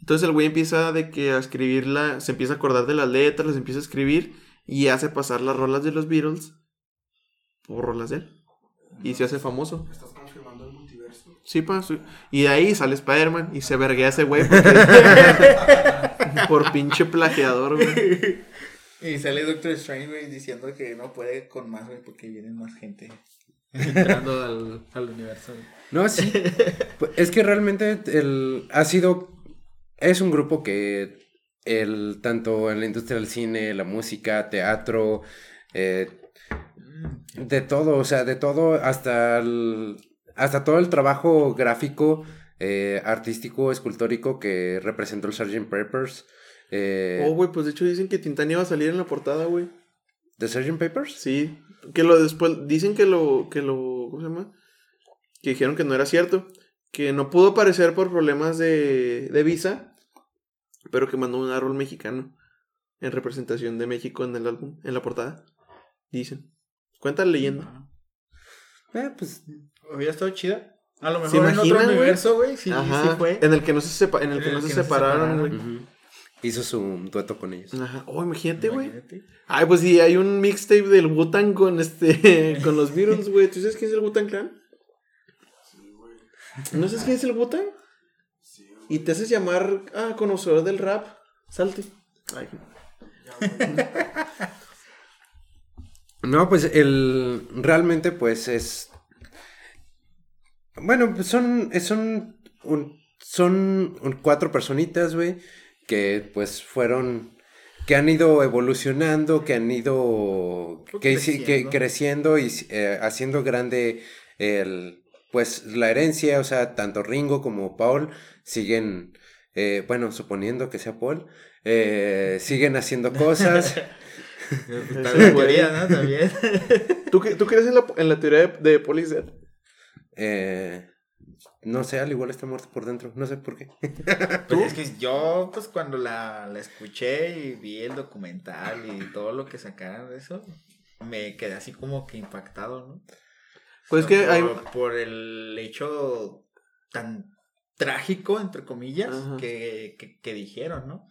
E: Entonces el güey empieza de que a escribirla, se empieza a acordar de las letras, las empieza a escribir y hace pasar las rolas de los Beatles por rolas de él. Y se hace famoso.
F: ¿Estás confirmando el multiverso?
E: Sí, pa, sí. Y de ahí sale Spider-Man y se verguea ese güey porque- por pinche plagiador, güey.
D: Y sale Doctor Strange, güey, diciendo que no puede con más, güey, porque vienen más gente entrando al, al universo.
C: No, sí. Pues, es que realmente el, ha sido. Es un grupo que. El, tanto en la industria del cine, la música, teatro, eh, de todo, o sea, de todo, hasta el, hasta todo el trabajo gráfico, eh, artístico, escultórico que representó el Sgt. Peppers. Eh,
E: Oh, güey, pues de hecho dicen que Tintán iba a salir en la portada, güey.
C: ¿De Sgt. Peppers?
E: Sí. Que lo después, dicen que lo, que lo, ¿cómo se llama? Que dijeron que no era cierto. Que no pudo aparecer por problemas de, de visa. Pero que mandó un árbol mexicano. En representación de México en el álbum, en la portada. Dicen. Cuenta la leyenda.
C: Eh, pues
D: Hubiera estado chida. A lo
E: ¿Se
D: mejor en otro universo, güey, sí, sí fue.
E: En el que no se, sepa, en el
D: En
E: que no
D: el
E: se
D: que
E: separaron. güey.
C: Hizo su dueto con ellos.
E: Ajá. Oh, imagínate, güey. Ay, pues sí, hay un mixtape del Wu-Tang con este. con los Beatles, güey. ¿Tú sabes quién es el Wu-Tang Clan?
F: Sí, güey.
E: ¿No sabes quién es el Wu-Tang?
F: Sí, güey.
E: Y te haces llamar ah, conocedor del rap. Salte. Ay.
C: No, pues el realmente pues es bueno, pues son son un- son cuatro personitas, güey, que pues fueron que han ido evolucionando, que han ido que, sí- que
D: Creciendo.
C: creciendo y eh, haciendo grande el pues la herencia, o sea, tanto Ringo como Paul siguen eh, bueno, suponiendo que sea Paul, eh, siguen haciendo cosas.
D: La teoría, ¿no? También.
E: ¿Tú, ¿Tú crees en la, en la teoría de, de Paul is dead?
C: Eh, no sé, al igual está muerto por dentro. No sé por qué.
D: Pues es que yo, pues cuando la, la escuché y vi el documental y todo lo que sacaron de eso, me quedé así como que impactado, ¿no?
E: Pues
D: O
E: que
D: sea,
E: hay-
D: por, por el hecho tan trágico, entre comillas, que, que, que dijeron, ¿no?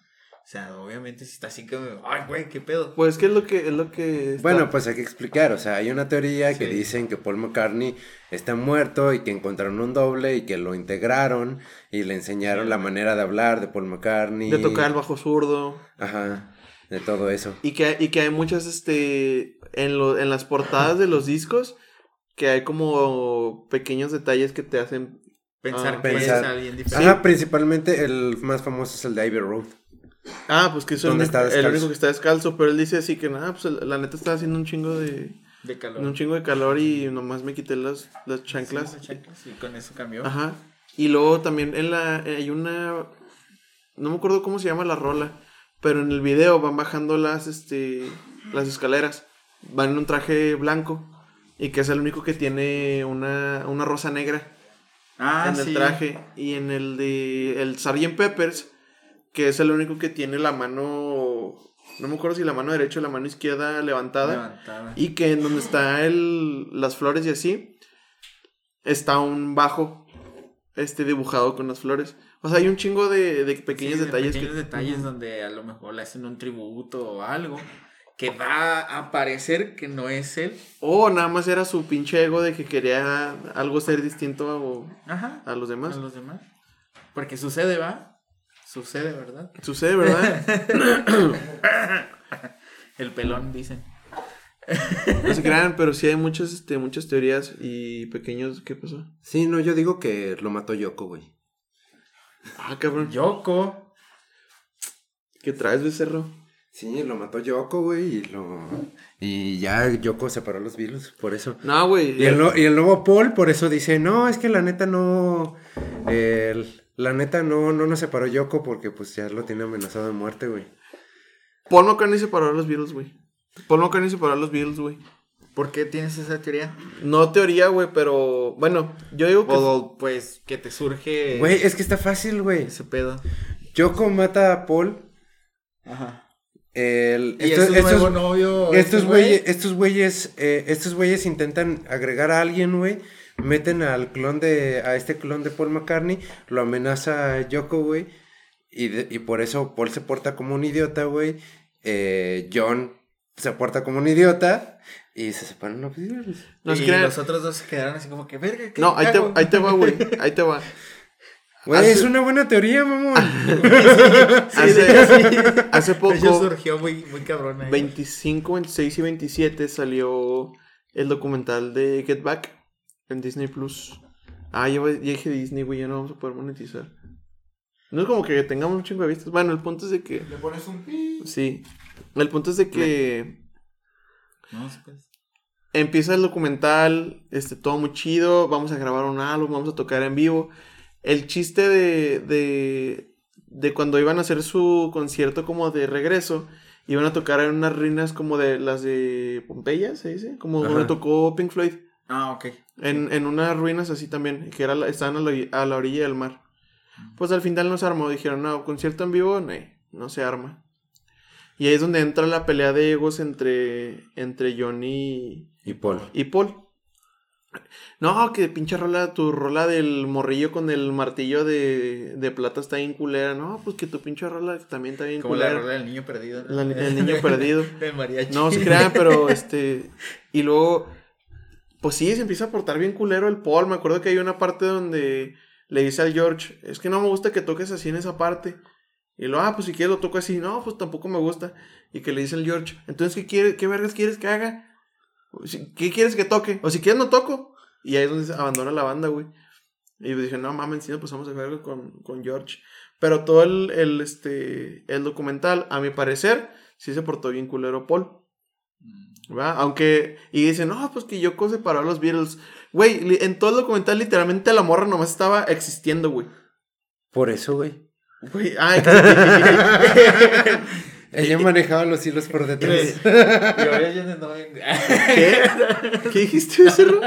D: O sea, obviamente si está así que, ay, güey, qué pedo.
E: Pues que es lo que es lo que está-
C: Bueno, pues hay que explicar. O sea, hay una teoría que dicen que Paul McCartney está muerto y que encontraron un doble y que lo integraron y le enseñaron la manera de hablar de Paul McCartney.
E: de tocar el bajo zurdo
C: Ajá, de todo eso.
E: y que y que hay muchas este en lo, en las portadas de los discos que hay como pequeños detalles que te hacen
D: Pensar
E: Ah,
D: que
C: pensar.
D: es alguien diferente.
C: Ajá, principalmente el más famoso es el de Ivy Road.
E: Ah pues que es el
C: ¿Dónde
E: único,
C: está
E: el
C: descalzo?
E: único que está descalzo pero él dice así que nada pues la neta está haciendo un chingo de
D: De calor.
E: un chingo de calor y nomás me quité las las chanclas
D: Sí, las chanclas, y con eso cambió.
E: Ajá. Y luego también en la hay una no me acuerdo cómo se llama la rola, pero en el video van bajando las este las escaleras. Van en un traje blanco y que es el único que tiene una una rosa negra
D: Ah,
E: en el
D: sí.
E: traje y en el de el Sgt. Peppers que es el único que tiene la mano no me acuerdo si la mano derecha o la mano izquierda levantada.
D: Levantada.
E: Y que en donde está el, las flores y así, está un bajo este dibujado con las flores. O sea, hay un chingo de, de pequeños
D: Sí, de
E: detalles.
D: pequeños
E: que,
D: detalles donde a lo mejor le hacen un tributo o algo que va a parecer que no es él.
E: O nada más era su pinche ego de que quería algo ser distinto
D: Ajá.
E: a, a los demás.
D: A los demás. Porque sucede, ¿va? Sucede, ¿verdad?
E: Sucede, ¿verdad?
D: El pelón, dicen.
E: no se crean, pero sí hay muchas, este, muchas teorías y pequeños... ¿Qué pasó?
C: Sí, no, yo digo que lo mató Yoko, güey.
E: Ah, cabrón.
D: Yoko.
E: ¿Qué traes, becerro?
C: Sí, lo mató Yoko, güey, y lo... Y ya Yoko separó los Beatles, por eso.
E: No, güey.
C: Y el, y el nuevo Paul, por eso dice, no, es que la neta no... el- La neta no, no nos separó Yoko porque pues ya lo tiene amenazado de muerte, güey.
E: Paul McCartney separó a los Beatles, güey. Paul McCartney separó a los Beatles, güey.
D: ¿Por qué tienes esa teoría?
E: No teoría, güey, pero bueno, yo digo que
D: O pues que te surge
C: Güey, es que está fácil, güey.
D: ese pedo.
C: Yoko mata a Paul.
D: Ajá.
C: El,
D: Y
C: estos,
D: es su
C: estos-
D: nuevo novio.
C: estos
D: este güey.
C: güeyes, estos güeyes, eh, estos güeyes intentan agregar a alguien, güey. Meten al clon de, a este clon de Paul McCartney, lo amenaza Yoko, güey. Y, de- y por eso Paul se porta como un idiota, güey. Eh, John se porta como un idiota. Y se separan los Beatles.
E: no es
D: y
E: que-
D: los otros dos se quedaron así como que, verga, ¿qué
E: No, ahí te,
D: hago?"
E: ahí te va, güey. Ahí te va.
C: Güey,
E: Hace-
C: es una buena teoría, mamón.
E: Hace, hace
D: De hecho,
E: poco,
D: surgió muy, muy cabrón ahí.
E: 25, 26 y 27 salió el documental de Get Back en Disney Plus. Ah, ya, dije Disney, güey, ya no vamos a poder monetizar. No es como que tengamos un chingo de vistas. Bueno, el punto es de que.
F: Le pones un pi.
E: Sí. El punto es de que
D: No, pues.
E: empieza el documental, este, todo muy chido. Vamos a grabar un álbum, vamos a tocar en vivo. El chiste de, de, de cuando iban a hacer su concierto como de regreso, iban a tocar en unas ruinas como de las de Pompeya, se dice, como
C: Ajá.
E: donde tocó Pink Floyd.
D: Ah, ok.
E: En, en unas ruinas así también, que era la- estaban a la, a la orilla del mar. Pues al final no se armó, dijeron, no, concierto en vivo, no, no se arma. Y ahí es donde entra la pelea de egos entre, entre Johnny
C: Y Paul.
E: y Paul. No, que pinche rola, tu rola del morrillo con el martillo de, de plata está bien culera. No, pues que tu pinche rola también está bien
D: Como la
E: culera.
D: rola del niño perdido. ¿no?
E: La- el niño perdido.
D: El mariachi.
E: No se crean, pero este. Y luego. Pues sí, se empieza a portar bien culero el Paul. Me acuerdo que hay una parte donde le dice al George: Es que no me gusta que toques así en esa parte. Y luego, ah, pues si quieres lo toco así. No, pues tampoco me gusta. Y que le dice al George: Entonces, ¿qué, quiere, qué vergas quieres que haga? Si- ¿Qué quieres que toque? O si quieres, no toco. Y ahí es donde se abandona la banda, güey. Y dije: No mames, sí, pues vamos a algo con, con George. Pero todo el, el, este, el documental, a mi parecer, sí se portó bien culero Paul. ¿Va? Aunque, y dicen, no, pues que Yoko separó a los Beatles. Güey, en todo el documental, literalmente la morra nomás estaba existiendo, güey.
C: Por eso, güey.
E: Güey, ay,
C: Ella manejaba los hilos por detrás.
D: Y ahora ya no ven-
E: ¿Qué? ¿Qué dijiste, Cerro?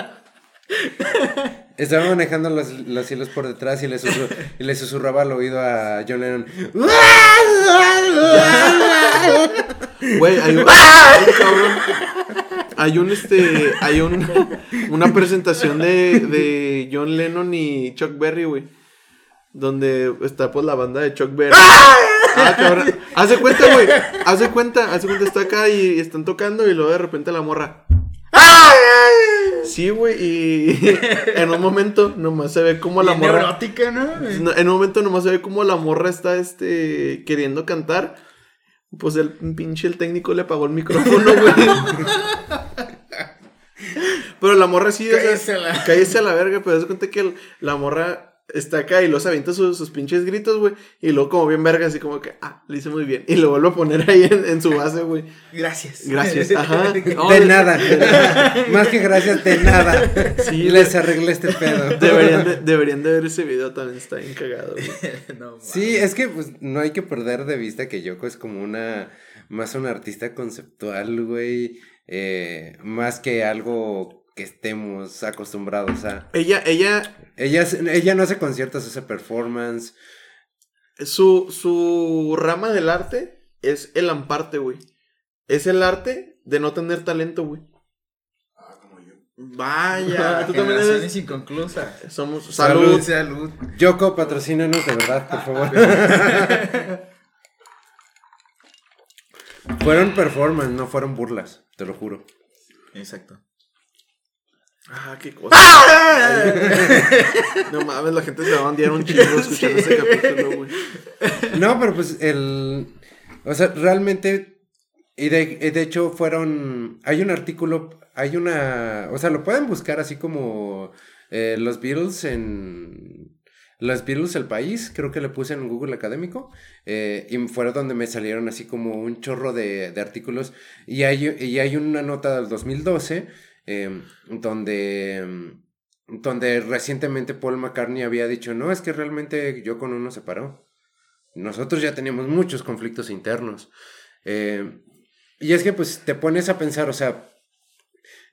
C: Estaba manejando los, los hilos por detrás y le, susurr- y le susurraba al oído a John Lennon.
E: Güey, hay un cabrón. Hay un, este, hay un, una presentación de, de John Lennon y Chuck Berry, güey. Donde está, pues, la banda de Chuck Berry. Ah, cabrón. Haz de cuenta, güey. Haz de cuenta, haz de cuenta, está acá y están tocando y luego de repente la morra. Sí, güey, y en un momento nomás se ve como la morra.
D: neurótica. No,
E: En un momento nomás se ve como la morra está este queriendo cantar. Pues el pinche el técnico le apagó el micrófono, güey. Pero la morra sí, o sea,
D: Cállese a la-
E: cállese a la verga, pero das cuenta que el- la morra está acá y los avienta sus, sus pinches gritos, güey. Y luego como bien verga, así como que, ah, le hice muy bien. Y lo vuelve a poner ahí en, en su base, güey.
D: Gracias.
E: Gracias, ajá. No,
C: De nada. Más que gracias, de nada.
E: Sí,
C: Les arreglé este pedo.
E: Deberían de, deberían de ver ese video, también está bien cagado, güey.
D: no,
C: Sí, es que pues no hay que perder de vista que Yoko es como una, más una artista conceptual, güey, eh, más que algo que estemos acostumbrados a.
E: Ella, ella,
C: Ella, ella no hace conciertos, hace performance.
E: Su, su rama del arte es el amparte, güey. Es el arte de no tener talento, güey.
F: Ah, como yo.
E: Vaya, tú también eres.
D: inconclusas.
E: Somos.
C: Salud.
E: Salud.
D: Salud.
C: Yoko, patrocínanos de verdad, por favor. fueron performance, no fueron burlas, te lo juro.
D: Exacto.
E: Ah, qué cosa. no mames, la gente se va a bandear un chingo escuchando este capítulo, güey.
C: No, pero pues el. O sea, realmente. Y de, de hecho fueron. Hay un artículo. Hay una. O sea, lo pueden buscar así como. eh, los Beatles en. Los Beatles el país, creo que le puse en Google Académico. eh, y fueron donde me salieron así como un chorro de, de artículos. Y hay, y hay una nota del 2012. Eh, donde. donde recientemente Paul McCartney había dicho, no, es que realmente yo con uno se separó. Nosotros ya teníamos muchos conflictos internos. Eh, y es que pues te pones a pensar, o sea,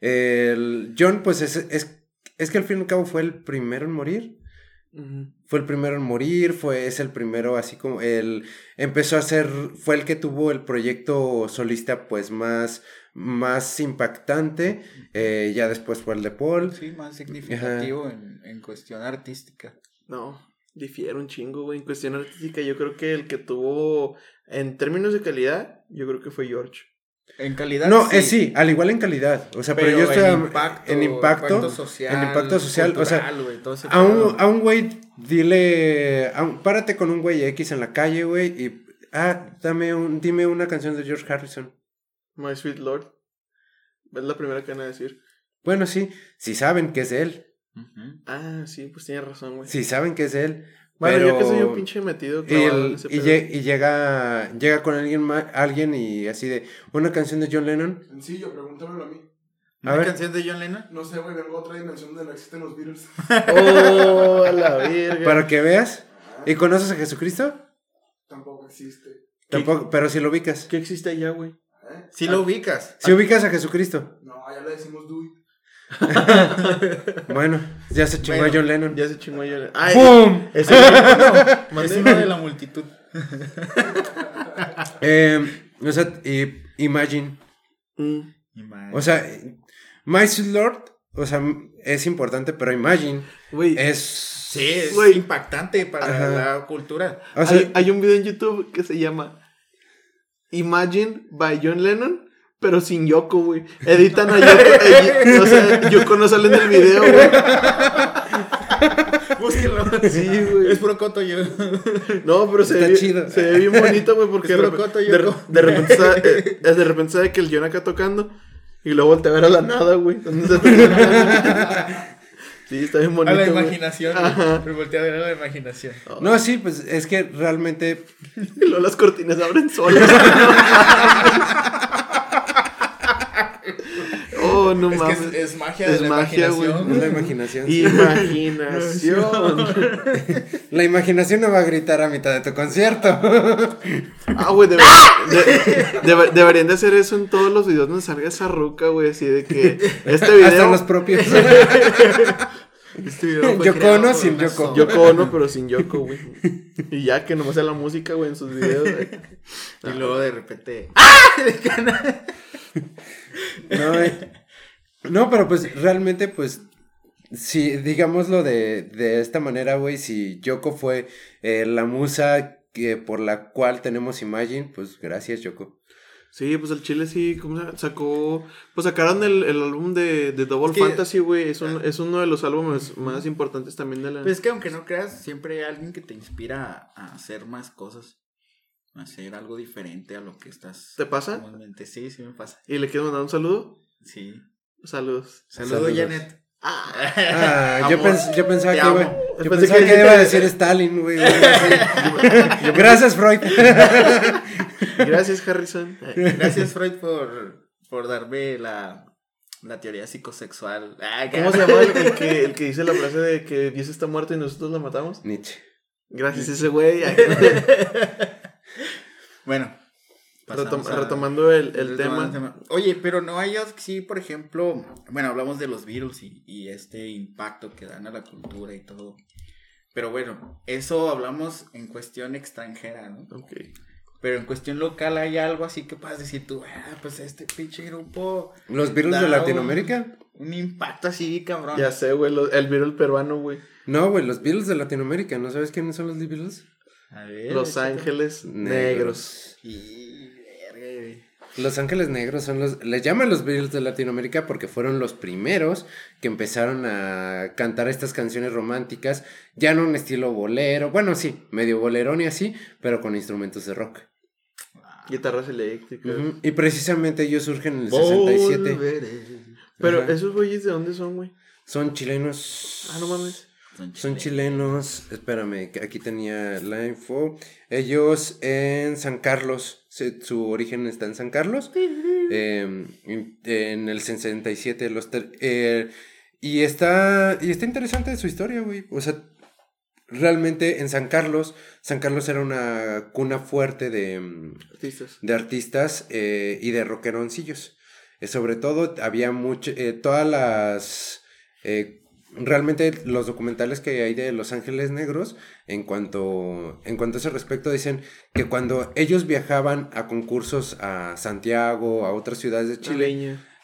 C: el John pues es, es, es que al fin y al cabo fue el primero en morir. Fue el primero en morir, fue, es el primero así como, el, empezó a ser, fue el que tuvo el proyecto solista pues más, más impactante, eh, ya después fue el de Paul.
D: Sí, más significativo en, en cuestión artística.
E: No, difiere un chingo, güey. En cuestión artística, yo creo que el que tuvo, en términos de calidad, yo creo que fue George.
D: En calidad.
C: No, sí. sí, al igual en calidad, o sea, pero, yo estoy
D: en impacto,
C: en impacto,
D: social,
C: en impacto social, o sea,
D: cultural, güey, todo ese
C: a un, a un güey, dile, a un- párate con un güey X en la calle, güey, y, ah, dame un, dime una canción de George Harrison.
E: My Sweet Lord. Es la primera que van a decir.
C: Bueno, sí, si saben que es de él.
E: Ah, sí, pues tienes razón, güey.
C: si saben que es de él.
E: Bueno,
C: pero...
E: yo que soy un pinche metido.
C: Y, el-
E: ese
C: y, y llega, llega con alguien, ma- alguien y así de, una canción de John Lennon.
F: Sencillo, pregúntamelo a mí.
C: A
D: ¿Una
C: ver.
D: canción de John Lennon?
F: No sé, güey, vengo a otra dimensión donde no existen los Beatles.
E: Oh, a la verga.
C: Para que veas. ¿Y conoces a Jesucristo?
F: Tampoco existe.
C: Tampoco, pero si lo ubicas.
E: ¿Qué existe allá, güey?
D: Sí lo ubicas.
C: Si ubicas a Jesucristo.
F: No, allá le decimos Dewey.
C: Bueno, ya se chingó
D: Bueno,
C: a John Lennon.
E: Ya se chingó allá. ¡Ay!
C: ¡Pum!
E: Ese no,
D: Es uno de la multitud.
C: Eh, o sea, y Imagine.
E: Mm.
C: O sea, My Lord, o sea, es importante, pero Imagine es...
D: Sí, es impactante para
C: Ajá.
D: la cultura.
C: O sea,
E: hay, hay un video en YouTube que se llama Imagine by John Lennon, pero sin Yoko, güey. Editan a Yoko. o sea, Yoko no sale en el video, güey.
D: Búsquenlo.
E: Sí, güey.
D: Es Procoto yo.
E: No, pero se
C: Está
E: ve,
C: chido.
E: se ve bien bonito, güey, porque
D: Es
E: de,
D: Procoto,
E: de,
D: Yoko.
E: de repente sabe, eh, de repente sabe que el John acá tocando y luego voltea a ver a la nada, güey. ¿Dónde está? Sí, está bien bonito.
D: A la imaginación. Me volteé a ver a la imaginación.
C: no, sí, pues es que realmente
E: Y luego las cortinas abren solas. oh, no
D: Es que es, es magia
E: Es
D: de la
E: magia, güey.
C: es la
D: imaginación.
C: imaginación.
E: Imaginación.
C: La imaginación no va a gritar a mitad de tu concierto.
E: Ah, güey, debe- de- debe- deberían de hacer eso en todos los videos donde salga esa ruca, güey, así de que este video...
C: Hasta los propios.
D: Este video
C: Yoko Ono sin Yoko.
E: Yoko Ono, pero sin Yoko, güey. Y ya que nomás sea la música, güey, en sus videos. güey.
D: Y luego de repente.
C: No, eh, no, pero pues realmente, pues, si digámoslo de, de esta manera, güey, si Yoko fue eh, la musa que, por la cual tenemos Imagine, pues gracias, Yoko.
E: Sí, pues el Chile sí, ¿cómo se llama? Sacó, pues sacaron el, el álbum de, de Double
D: Es que-
E: Fantasy, güey. Es, un- es uno de los álbumes más importantes también de la...
D: Pues es que aunque no creas, siempre hay alguien que te inspira a, a hacer más cosas. A hacer algo diferente a lo que estás.
E: ¿Te pasa?
D: Sí, sí me pasa.
E: ¿Y le quieres mandar un saludo?
D: Sí.
E: Saludos.
D: Saludos. Janet.
C: Ah, yo, pens- yo pensaba
D: te
C: que iba, yo
E: Pensé
C: pensaba
E: que
C: que iba a decir Stalin, güey. Gracias, Freud.
E: Gracias, Harrison.
D: Gracias, Freud, por, por darme la, la teoría psicosexual. Ah,
E: ¿Cómo se llama el, el que, el que dice la frase de que Dios está muerto y nosotros la matamos?
C: Nietzsche.
E: Gracias, ese güey.
D: Bueno.
E: Retom-
D: pasamos a-
E: retomando el, el tema.
D: Oye, pero no hay sí, por ejemplo, bueno, hablamos de los Beatles y, y este impacto que dan a la cultura y todo. Pero bueno, eso hablamos en cuestión extranjera, ¿no?
E: Ok.
D: Pero en cuestión local hay algo así que puedas decir tú, ah, pues este pinche grupo,
C: ¿Los virus de Latinoamérica?
D: un impacto así, cabrón.
E: Ya sé, güey, el Beatle peruano, güey.
C: No, güey, los Beatles de Latinoamérica. ¿No sabes quiénes son los Beatles?
D: A ver,
E: Los. Ángeles Negros.
D: Y, güey.
C: Los Ángeles Negros son los... Les llaman los Beatles de Latinoamérica porque fueron los primeros que empezaron a cantar estas canciones románticas, ya no en estilo bolero, bueno, sí, medio bolerón y así, pero con instrumentos de rock.
E: Guitarras eléctricas.
C: Y precisamente ellos surgen en el 67.
D: Volveré.
E: Pero
C: Ajá.
E: esos güeyes, ¿de dónde son, güey?
C: Son chilenos.
E: Ah, no mames.
C: Son chilenos. Espérame, aquí tenía la info. Ellos en San Carlos. Se- su origen está en San Carlos. eh, en, el 67. Los eh, Y está, y está interesante su historia, güey. O sea, realmente en San Carlos, San Carlos era una cuna fuerte de, mm,
E: Artistas.
C: de artistas eh, y de rockeroncillos. Eh, sobre todo había mucho, eh, todas las, realmente los documentales que hay de Los Ángeles Negros, en cuanto, en cuanto a ese respecto, dicen que cuando ellos viajaban a concursos a Santiago, a otras ciudades de Chile.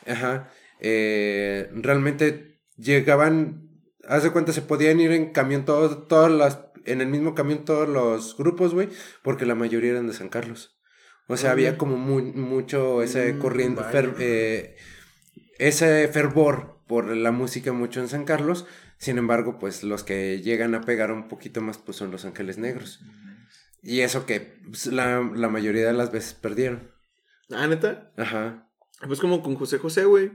C: Ajá. eh, realmente llegaban, haz de cuenta, se podían ir en camión todo- todas las, en el mismo camión todos los grupos, güey, porque la mayoría eran de San Carlos. O sea, había como mu- mucho ese
E: Mm,
C: corriente, fer- eh, ese fervor por la música mucho en San Carlos. Sin embargo, pues los que llegan a pegar un poquito más, pues son los Ángeles Negros. Y eso que pues, la, la mayoría de las veces perdieron.
E: Ah, neta.
C: Ajá.
E: Pues como con José José, güey.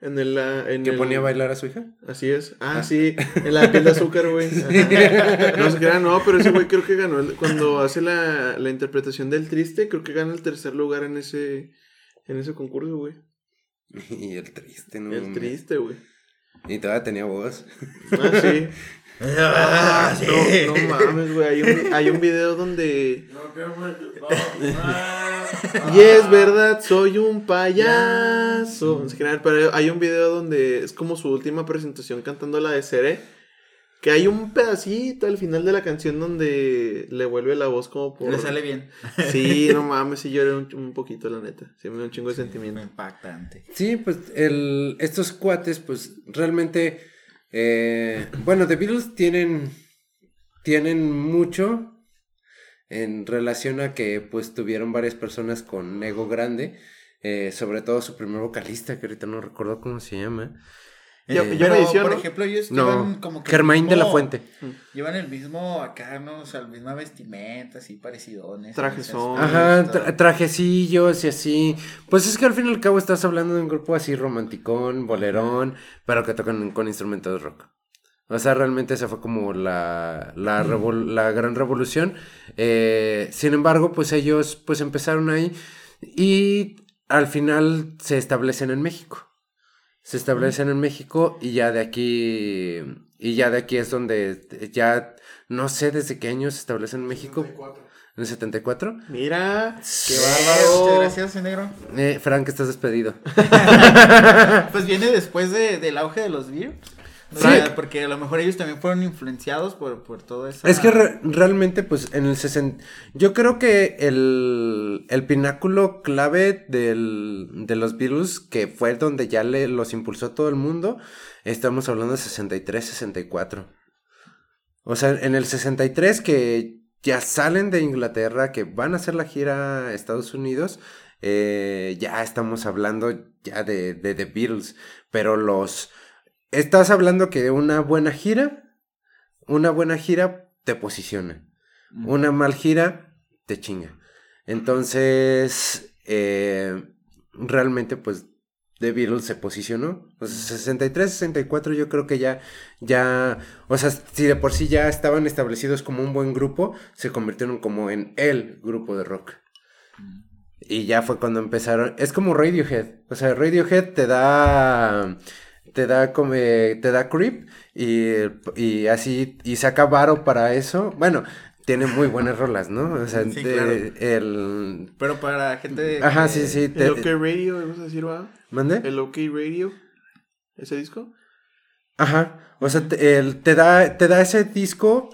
E: En el. ah, En
C: ¿Que
E: el-
C: ponía a bailar a su hija?
E: Así es. Ah, sí. En la piel de azúcar, güey. No se crean, no, pero ese güey creo que ganó. el- cuando hace la, la interpretación del triste, creo que gana el tercer lugar en ese. En ese concurso, güey.
C: Y el triste, ¿no?
E: El triste, güey.
C: Y todavía tenía voz.
E: Ah, sí.
D: Ah, sí.
E: No, no mames, güey. Hay un, hay un video donde.
F: No, qué güey. No,
E: Y es verdad, soy un payaso. No pero hay un video donde es como su última presentación cantando la de Seré. Que hay un pedacito al final de la canción donde le vuelve la voz como por.
D: Le sale bien.
E: Sí, no mames, sí lloré un, un poquito, la neta. Sí, me dio un chingo de sentimiento.
D: impactante.
C: Sí, pues el, estos cuates, pues realmente, eh, bueno, The Beatles tienen, tienen mucho en relación a que pues tuvieron varias personas con ego grande, eh, sobre todo su primer vocalista, que ahorita no recuerdo cómo se llama.
E: Ya-
C: Eh,
E: ya
D: Pero, por ejemplo, ellos llevan
C: no,
D: como que.
C: Germain de la Fuente.
D: Llevan el mismo acá, ¿no? O sea, la misma vestimenta, así parecidones. Ese
C: Ajá, tra- trajecillos y así. Pues es que al fin y al cabo estás hablando de un grupo así romanticón, bolerón, pero que tocan con instrumentos de rock. O sea, realmente esa fue como la, la, revol- la gran revolución. Eh, sin embargo, pues ellos pues empezaron ahí y al final se establecen en México. Se establecen en México y ya de aquí, y ya de aquí es donde ya, no sé desde qué año se establecen en México.
F: 74.
C: ¿En el 74?
E: Mira, qué bárbaro.
D: Muchas gracias, negro.
C: Eh, Frank, estás despedido.
D: Pues viene después de, del auge de los Beatles. O
C: Sí.
D: porque a lo mejor ellos también fueron influenciados por, por todo eso.
C: Es que re- realmente, pues, en el 60... Yo creo que el, el pináculo clave del, de los Beatles, que fue donde ya le, los impulsó todo el mundo, estamos hablando de 63, 64. O sea, en el 63 que ya salen de Inglaterra, que van a hacer la gira a Estados Unidos, eh, ya estamos hablando ya de, de The Beatles. Pero los... Estás hablando que una buena gira, una buena gira te posiciona. Una mal gira te chinga. Entonces, eh, realmente, pues, The Beatles se posicionó. O sea, 63, 64 yo creo que ya, ya, o sea, si de por sí ya estaban establecidos como un buen grupo, se convirtieron como en el grupo de rock. Y ya fue cuando empezaron, es como Radiohead, o sea, Radiohead te da, te da como, te da creep y, y así, y saca varo para eso. Bueno, tiene muy buenas rolas, ¿no? O sea,
D: Sí, claro.
C: el...
D: Pero para gente. de-
C: Ajá,
D: que-
C: sí, sí. te-
E: El OK Radio, vamos a decir, va.
C: ¿Mande?
E: El OK Radio. ¿Ese disco?
C: Ajá. O sea, te, el- te da, te da ese disco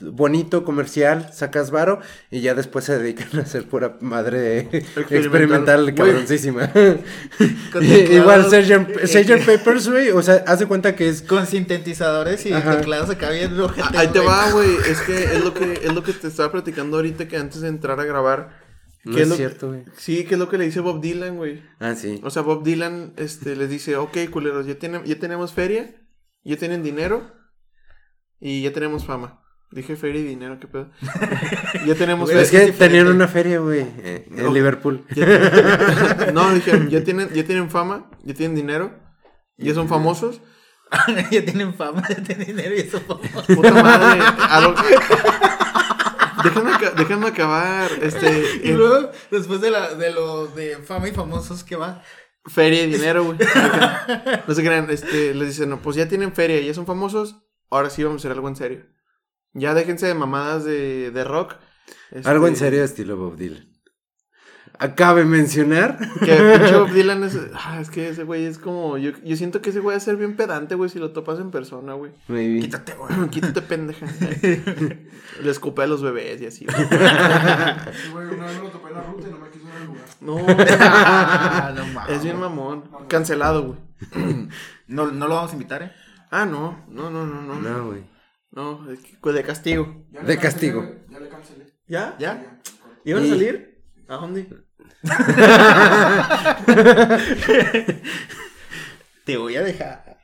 C: bonito, comercial, sacas varo y ya después se dedican a hacer pura madre experimental, cabroncísima. Igual
D: teclados,
C: Sgt.
D: eh.
C: Papers, güey, o sea, haz de cuenta que es...
D: Con sintetizadores y
C: Ajá.
D: teclados acá bien ojetes,
E: Ahí te va, güey. Es que es lo que es lo que te estaba platicando ahorita que antes de entrar a grabar.
C: No
E: ¿Qué
C: es
E: lo-
C: cierto, güey.
E: Sí, que es lo que le dice Bob Dylan, güey.
C: Ah, sí.
E: O sea, Bob Dylan este, les dice, ok, culeros, ya, tienen, ya tenemos feria, ya tienen dinero y ya tenemos fama. Dije feria y dinero, qué pedo. ya tenemos
D: Güey,
C: Es
E: feria.
C: que
D: diferente.
C: tenían una feria, güey, eh, en
E: No.
C: Liverpool.
E: Ya- no, dije, ya tienen, ya tienen fama, ya tienen dinero, ya son famosos.
D: ya tienen fama, ya tienen dinero y eso famosos.
E: Puta madre. a lo- déjenme, aca- déjenme acabar. Este,
D: Y
E: en-
D: luego, después de, la, de lo de fama y famosos, ¿qué va?
E: feria y dinero, güey. No se crean, este, les dicen, no, pues ya tienen feria, ya son famosos, ahora sí vamos a hacer algo en serio. Ya déjense de mamadas de, de rock.
C: Algo en
E: Este,
C: serio estilo Bob Dylan. Acabe mencionar.
E: Que pinche Bob Dylan es. Ah, es que ese güey es como. Yo, yo siento que ese güey va a ser bien pedante, güey, si lo topas en persona, güey.
C: Maybe.
D: Quítate, güey.
E: Quítate, pendeja. Le escupe a los bebés y así, güey.
G: Sí, güey, una vez me lo topé en la ruta y no me quiso dar el lugar.
E: No,
D: no mames.
E: es bien mamón. Cancelado, güey.
D: No, no lo vamos a invitar, ¿eh?
E: Ah, no. No, no, no, no.
C: No, güey.
E: No, es que- pues de castigo.
G: Ya
C: De
G: cancelé,
C: castigo.
G: Ya le cancelé.
E: ¿Ya?
D: ¿Ya?
E: ¿Iban a salir? ¿A dónde?
D: Te voy a dejar.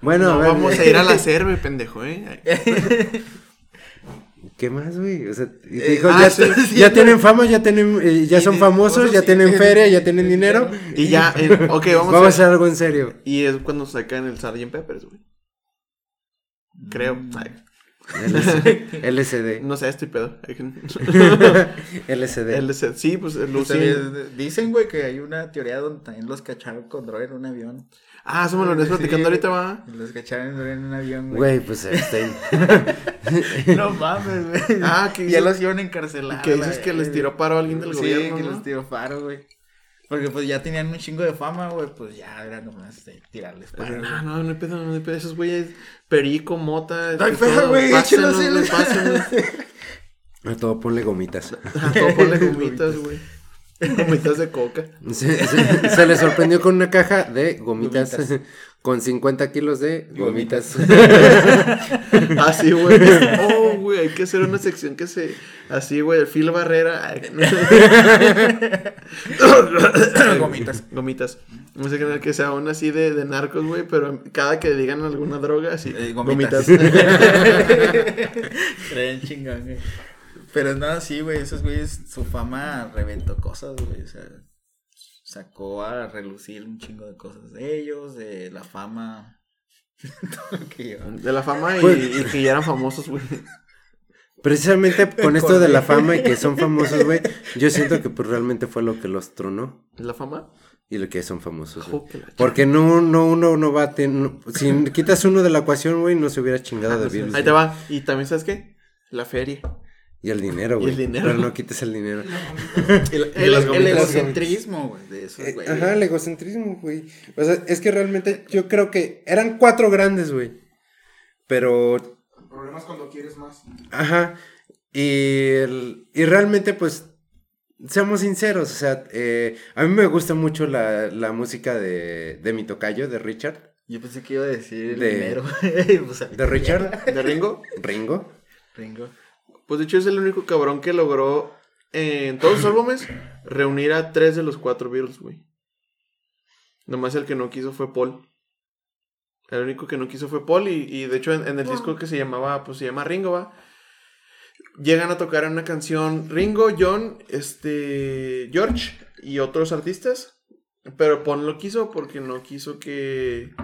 C: Bueno, a ver,
E: vamos a ir a la cerve, pendejo, ¿eh?
C: ¿Qué más, güey? O sea,
D: Eh,
E: ah,
C: ya,
E: sí,
C: te-
E: sí,
C: ya
E: sí.
C: tienen fama, ya tienen, eh, ya son famosos,
D: cosas
C: ya tienen feria, ya tienen dinero.
E: Y ya, en- ok, vamos,
C: Vamos a
E: a
C: hacer algo en serio.
E: Y es cuando sacan el Sgt. Peppers, güey. Creo.
C: Mm.
E: Ay,
C: LC- LSD.
E: no sé, estoy pedo.
C: LSD.
E: LC Sí, pues.
D: También Dicen, güey, que hay una teoría donde también los cacharon con droga en un avión.
E: Ah, eso me lo estás platicando
D: Sí.
E: ahorita, va.
D: Los cacharon en un avión, güey.
C: Güey, pues Epstein.
D: No mames, güey.
E: Ah, que
D: ya los iban a encarcelar.
E: Que dices que les tiró paro a alguien del
D: Sí,
E: gobierno,
D: que
E: ¿no?
D: les tiró paro, güey. Porque pues ya tenían un chingo de fama, güey. Pues ya era nomás de tirarles güey.
E: No, no, no hay pedo, no hay pedo. Esos güeyes, perico, mota.
D: No hay
E: este,
D: pedo, güey, échelos.
C: A todo ponle gomitas.
E: A todo ponle gomitas, güey. Gomitas de coca.
C: Se, se- se le sorprendió con una caja de gomitas,
D: Gomitas.
C: Con 50 kilos de gomitas.
E: Así, güey. Oh, güey, hay que hacer una sección que se. Así, güey, el fil barrera. Ay,
D: Gomitas.
E: Gomitas. No sé qué que sea una así de, de narcos, güey, pero cada que digan alguna droga, así.
D: Eh, gomitas.
E: gomitas.
D: Creen chingón, güey. Pero no, sí, güey, esos güeyes, su fama reventó cosas, güey. O sea, sacó a relucir un chingo de cosas de ellos, de la fama. todo lo que llevan.
E: de la fama y,
C: Pues-
E: y que ya eran famosos, güey.
C: Precisamente con esto de la fama y que son famosos, güey, yo siento que pues realmente fue lo que los tronó
E: ¿La fama?
C: y lo que son famosos. güey. Porque no, no, uno no va a tener, si quitas uno de la ecuación, güey, no se hubiera chingado de virus.
E: Ahí te va. Y también, ¿sabes qué? La feria.
C: Y el dinero,
E: Y
C: güey.
E: el dinero.
C: Pero no quites el dinero.
E: Y
D: El, el
E: gomitas.
D: egocentrismo, güey, de esos
C: Eh. Ajá, el egocentrismo, güey. O sea, es que realmente yo creo que eran cuatro grandes, güey. Pero
G: El problema es cuando quieres más.
C: Ajá. Y, el- y realmente, pues, seamos sinceros, o sea, eh, a mí me gusta mucho la, la música de, de mi tocayo, de Richard.
D: Yo pensé que iba a decir el
C: De-
D: dinero. O sea,
C: ¿De Richard?
E: ¿De Ringo?
C: Ringo.
D: Ringo.
E: Pues de hecho es el único cabrón que logró eh, en todos sus álbumes reunir a tres de los cuatro Beatles, güey. Nomás el que no quiso fue Paul. El único que no quiso fue Paul y, y de hecho en, en el disco que se llamaba, pues se llama Ringo, va. Llegan a tocar una canción Ringo, John, este, George y otros artistas. Pero Paul lo quiso porque no quiso que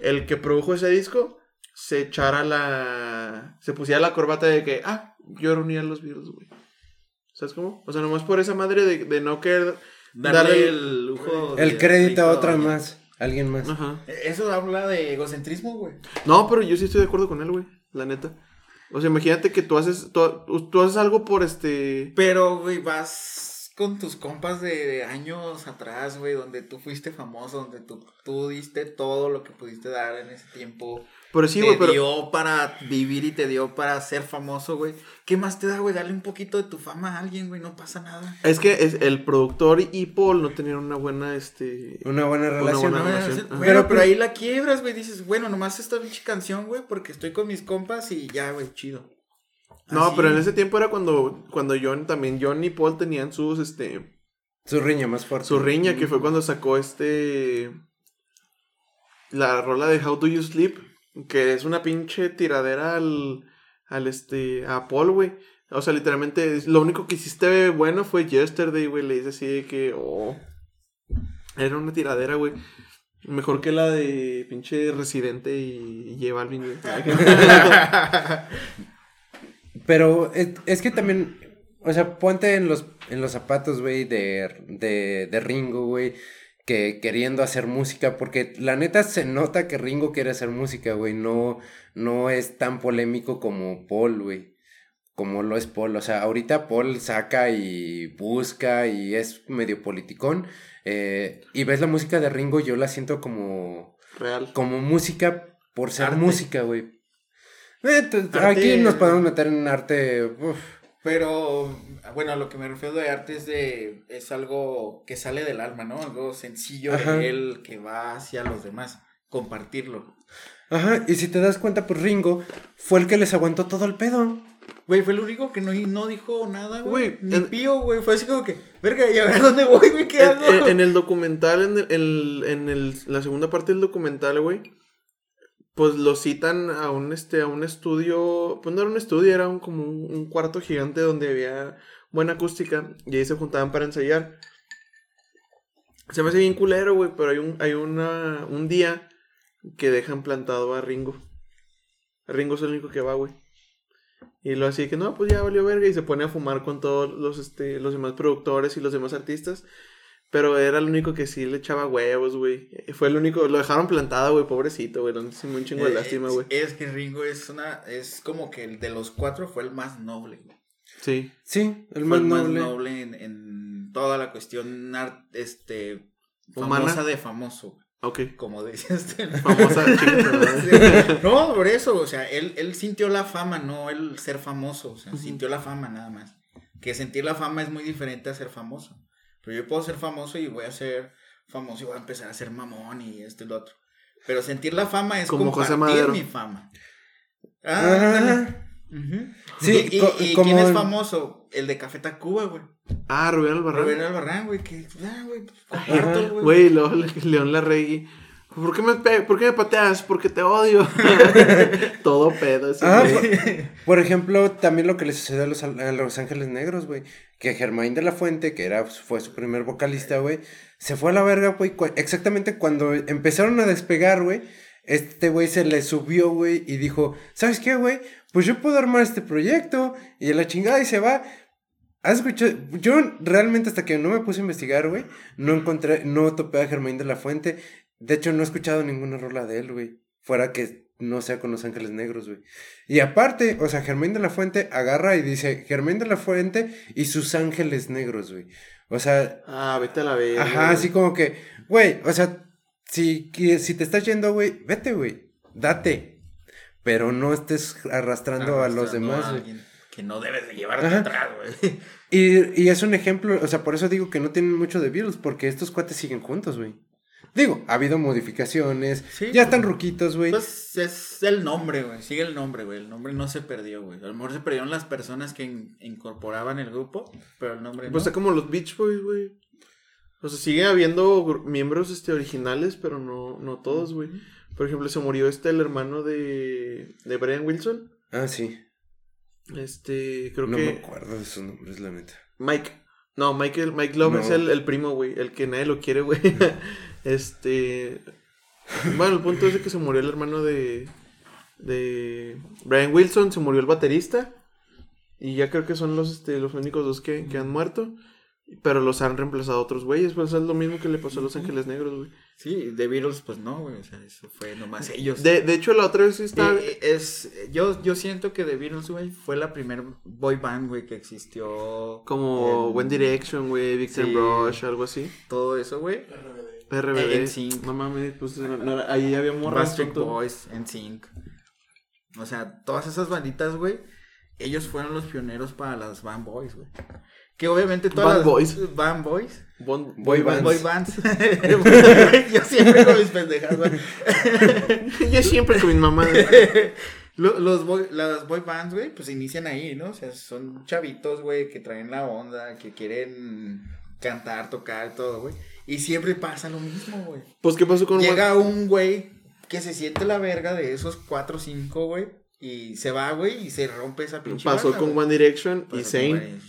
E: el que produjo ese disco se echara la. Se pusiera la corbata de que, ah, yo reuní a los Beatles, güey. ¿Sabes cómo? O sea, nomás por esa madre de, de no querer
D: Darle,
E: darle
D: el lujo.
C: El
D: de
C: crédito a otra más. Alguien más.
E: Ajá.
D: Eso habla de egocentrismo, güey.
E: No, pero yo sí estoy de acuerdo con él, güey. La neta. O sea, imagínate que tú haces, tú, tú haces algo por este.
D: Pero, güey, vas con tus compas de, de años atrás, güey, donde tú fuiste famoso, donde tú, tú diste todo lo que pudiste dar en ese tiempo.
E: Pero sí,
D: te
E: güey, pero.
D: dio para vivir y te dio para ser famoso, güey. ¿Qué más te da, güey? Darle un poquito de tu fama a alguien, güey, no pasa nada.
E: Es que es, el productor y Paul no tenían una buena, este.
C: Una buena relación.
E: buena
C: ¿no?
E: relación.
D: Bueno, pero,
C: Pero-
D: ahí la quiebras, güey. Dices, bueno, nomás esta pinche canción, güey, porque estoy con mis compas y ya, güey, chido.
E: No,
D: Así.
E: pero en ese tiempo era cuando, cuando John, también John y Paul tenían sus, este.
C: Su riña más fuerte.
E: Su riña, que fue cuando sacó este. La rola de How Do You Sleep. Que es una pinche tiradera al. Al este. A Paul, güey. O sea, literalmente. Lo único que hiciste bueno fue Yesterday, güey. Le dice así de que. Oh. Era una tiradera, güey. Mejor que la de pinche Residente y Balvin, güey.
C: Pero es, es que también, o sea, ponte en los, en los zapatos, güey, de, de, de Ringo, güey. Que queriendo hacer música, porque la neta se nota que Ringo quiere hacer música, güey, no, no es tan polémico como Paul, güey, como lo es Paul, o sea, ahorita Paul saca y busca y es medio politicón, eh, y ves la música de Ringo, yo la siento como,
E: Real.
C: como música por ser
D: Arte.
C: música, güey. Eh, Aquí nos podemos meter en arte, uf,
D: Pero, bueno, a lo que me refiero de arte es de, es algo que sale del alma, ¿no? Algo sencillo
C: Ajá.
D: de él que va hacia los demás, compartirlo.
C: Ajá, y si te das cuenta, pues Ringo fue el que les aguantó todo el pedo.
D: Güey, fue el único que no, no dijo nada, güey.
E: Güey,
D: Ni
E: en-
D: pío, güey. Fue así como que, verga, ¿y a ver dónde voy, güey? ¿Qué
E: En,
D: hago?
E: en- en el documental, en, el, en, el- en el- la segunda parte del documental, güey, pues lo citan a un, este, a un estudio, pues no era un estudio, era un, como un, cuarto gigante donde había buena acústica y ahí se juntaban para ensayar. Se me hace bien culero, güey, pero hay un, hay una, un día que dejan plantado a Ringo. Ringo es el único que va, güey. Y lo así que no, pues ya valió verga y se pone a fumar con todos los, este, los demás productores y los demás artistas. Pero era el único que sí le echaba huevos, güey. Fue el único, lo dejaron plantado, güey, pobrecito, güey. Sé, un chingo de
D: Eh,
E: lástima,
D: es-
E: güey.
D: Es que Ringo es una, es como que el de los cuatro fue el más noble, güey.
E: Sí.
C: Sí, el
D: Fue
C: más noble.
D: en, en toda la cuestión art, este,
E: Humana.
D: famosa de famoso, güey,
E: Ok.
D: como decías tú.
E: Famosa chica.
D: No, por eso, o sea, él, él sintió la fama, no el ser famoso, o sea, sintió la fama nada más. Que sentir la fama es muy diferente a ser famoso. Pero yo puedo ser famoso y voy a ser famoso y voy a empezar a ser mamón y esto y lo otro. Pero sentir la fama es
E: Como José
D: compartir
E: Madero.
D: mi fama. Ah,
C: Ah. Sí,
D: y, y-
C: co-
D: y
C: como
D: quién es famoso? El de Café Tacuba, güey.
E: Ah, Rubén Albarrán.
D: Rubén Albarrán, güey, que, ah, güey, pues, comparto,
C: Ajá.
D: güey.
E: Güey, luego León Larregui. ¿Por qué, me pe- ¿Por qué me pateas? Porque te odio. Todo pedo.
C: Ah, por, por ejemplo, también lo que le sucedió a los, a los Ángeles Negros, güey. Que Germain de la Fuente, que era, fue su primer vocalista, güey, se fue a la verga, güey. cu- Exactamente cuando empezaron a despegar, güey. Este güey se le subió, güey, y dijo, ¿sabes qué, güey? Pues yo puedo armar este proyecto. Y a la chingada y se va. ¿Has escuchado? Yo realmente hasta que no me puse a investigar, güey, no encontré, no topé a Germain de la Fuente. De hecho, no he escuchado ninguna rola de él, güey. Fuera que no sea con Los Ángeles Negros, güey. Y aparte, o sea, Germain de la Fuente agarra y dice Germain de la Fuente y sus Ángeles Negros, güey. O sea,
E: Ah, vete a la verga.
C: ajá,
E: güey.
C: así como que, güey, o sea, si, si te estás yendo, güey, vete, güey. Date. Pero no estés arrastrando a los demás,
D: a
C: güey.
D: Que no debes de llevarte
C: Ajá.
D: atrás, güey.
C: Y, y es un ejemplo, o sea, por eso digo que no tienen mucho de Beatles, porque estos cuates siguen juntos, güey. Digo, ha habido modificaciones,
D: Sí.
C: ya están ruquitos, güey.
D: Pues es el nombre, güey. Sigue el nombre, güey. El nombre no se perdió, güey. A lo mejor se perdieron las personas que in- incorporaban el grupo, pero el nombre
E: Pues
D: no.
E: está como los Beach Boys, güey. O sea, sigue habiendo miembros este, originales, pero no, no todos, güey. Por ejemplo, se murió este, el hermano de, de Brian Wilson.
C: Ah, sí.
E: Este, creo
C: no
E: que...
C: me acuerdo de sus nombres, la neta.
E: Mike. No, Michael, Mike Love
C: No.
E: es el, el primo, güey. El que nadie lo quiere, güey. este. Bueno, el punto es de que se murió el hermano de. De. Brian Wilson, se murió el baterista. Y ya creo que son los, este, los únicos dos que, que han muerto. Pero los han reemplazado otros güeyes. Pues es lo mismo que le pasó a los Ángeles Negros, güey.
D: Sí, de Beatles, pues no, güey. O sea, eso fue nomás ellos.
E: De, de hecho, la otra vez sí estaba.
D: Eh, es, yo, yo siento que The Beatles, güey, fue la primer boy band, güey, que existió.
E: como
D: en
E: One Direction, güey, Victor
D: Sí.
E: Rush, algo así.
D: Todo eso, güey.
E: RBD.
D: NSYNC.
E: No mames, pues no, ahí había morras.
D: Backstreet. Boys, NSYNC. O sea, todas esas banditas, güey, ellos fueron los pioneros para las band boys, güey. Que obviamente todas
E: Band
D: las
E: boys.
D: band boys,
E: Bon-
C: Boy
E: boy
C: bands.
E: bands.
D: boy bands. Yo siempre con mis pendejas, güey.
E: Yo siempre con mi mamá.
D: Lo- Los boy, las boy bands, güey, pues inician ahí, ¿no? O sea, son chavitos, güey, que traen la onda, que quieren cantar, tocar, todo, güey. Y siempre pasa lo mismo, güey.
E: Pues, ¿qué pasó con
D: Llega un güey que se siente la verga de esos cuatro o cinco, güey. Y se va, güey, y se rompe esa pinche
E: Pasó
D: banda,
E: con. One Direction y
D: Pasó. One-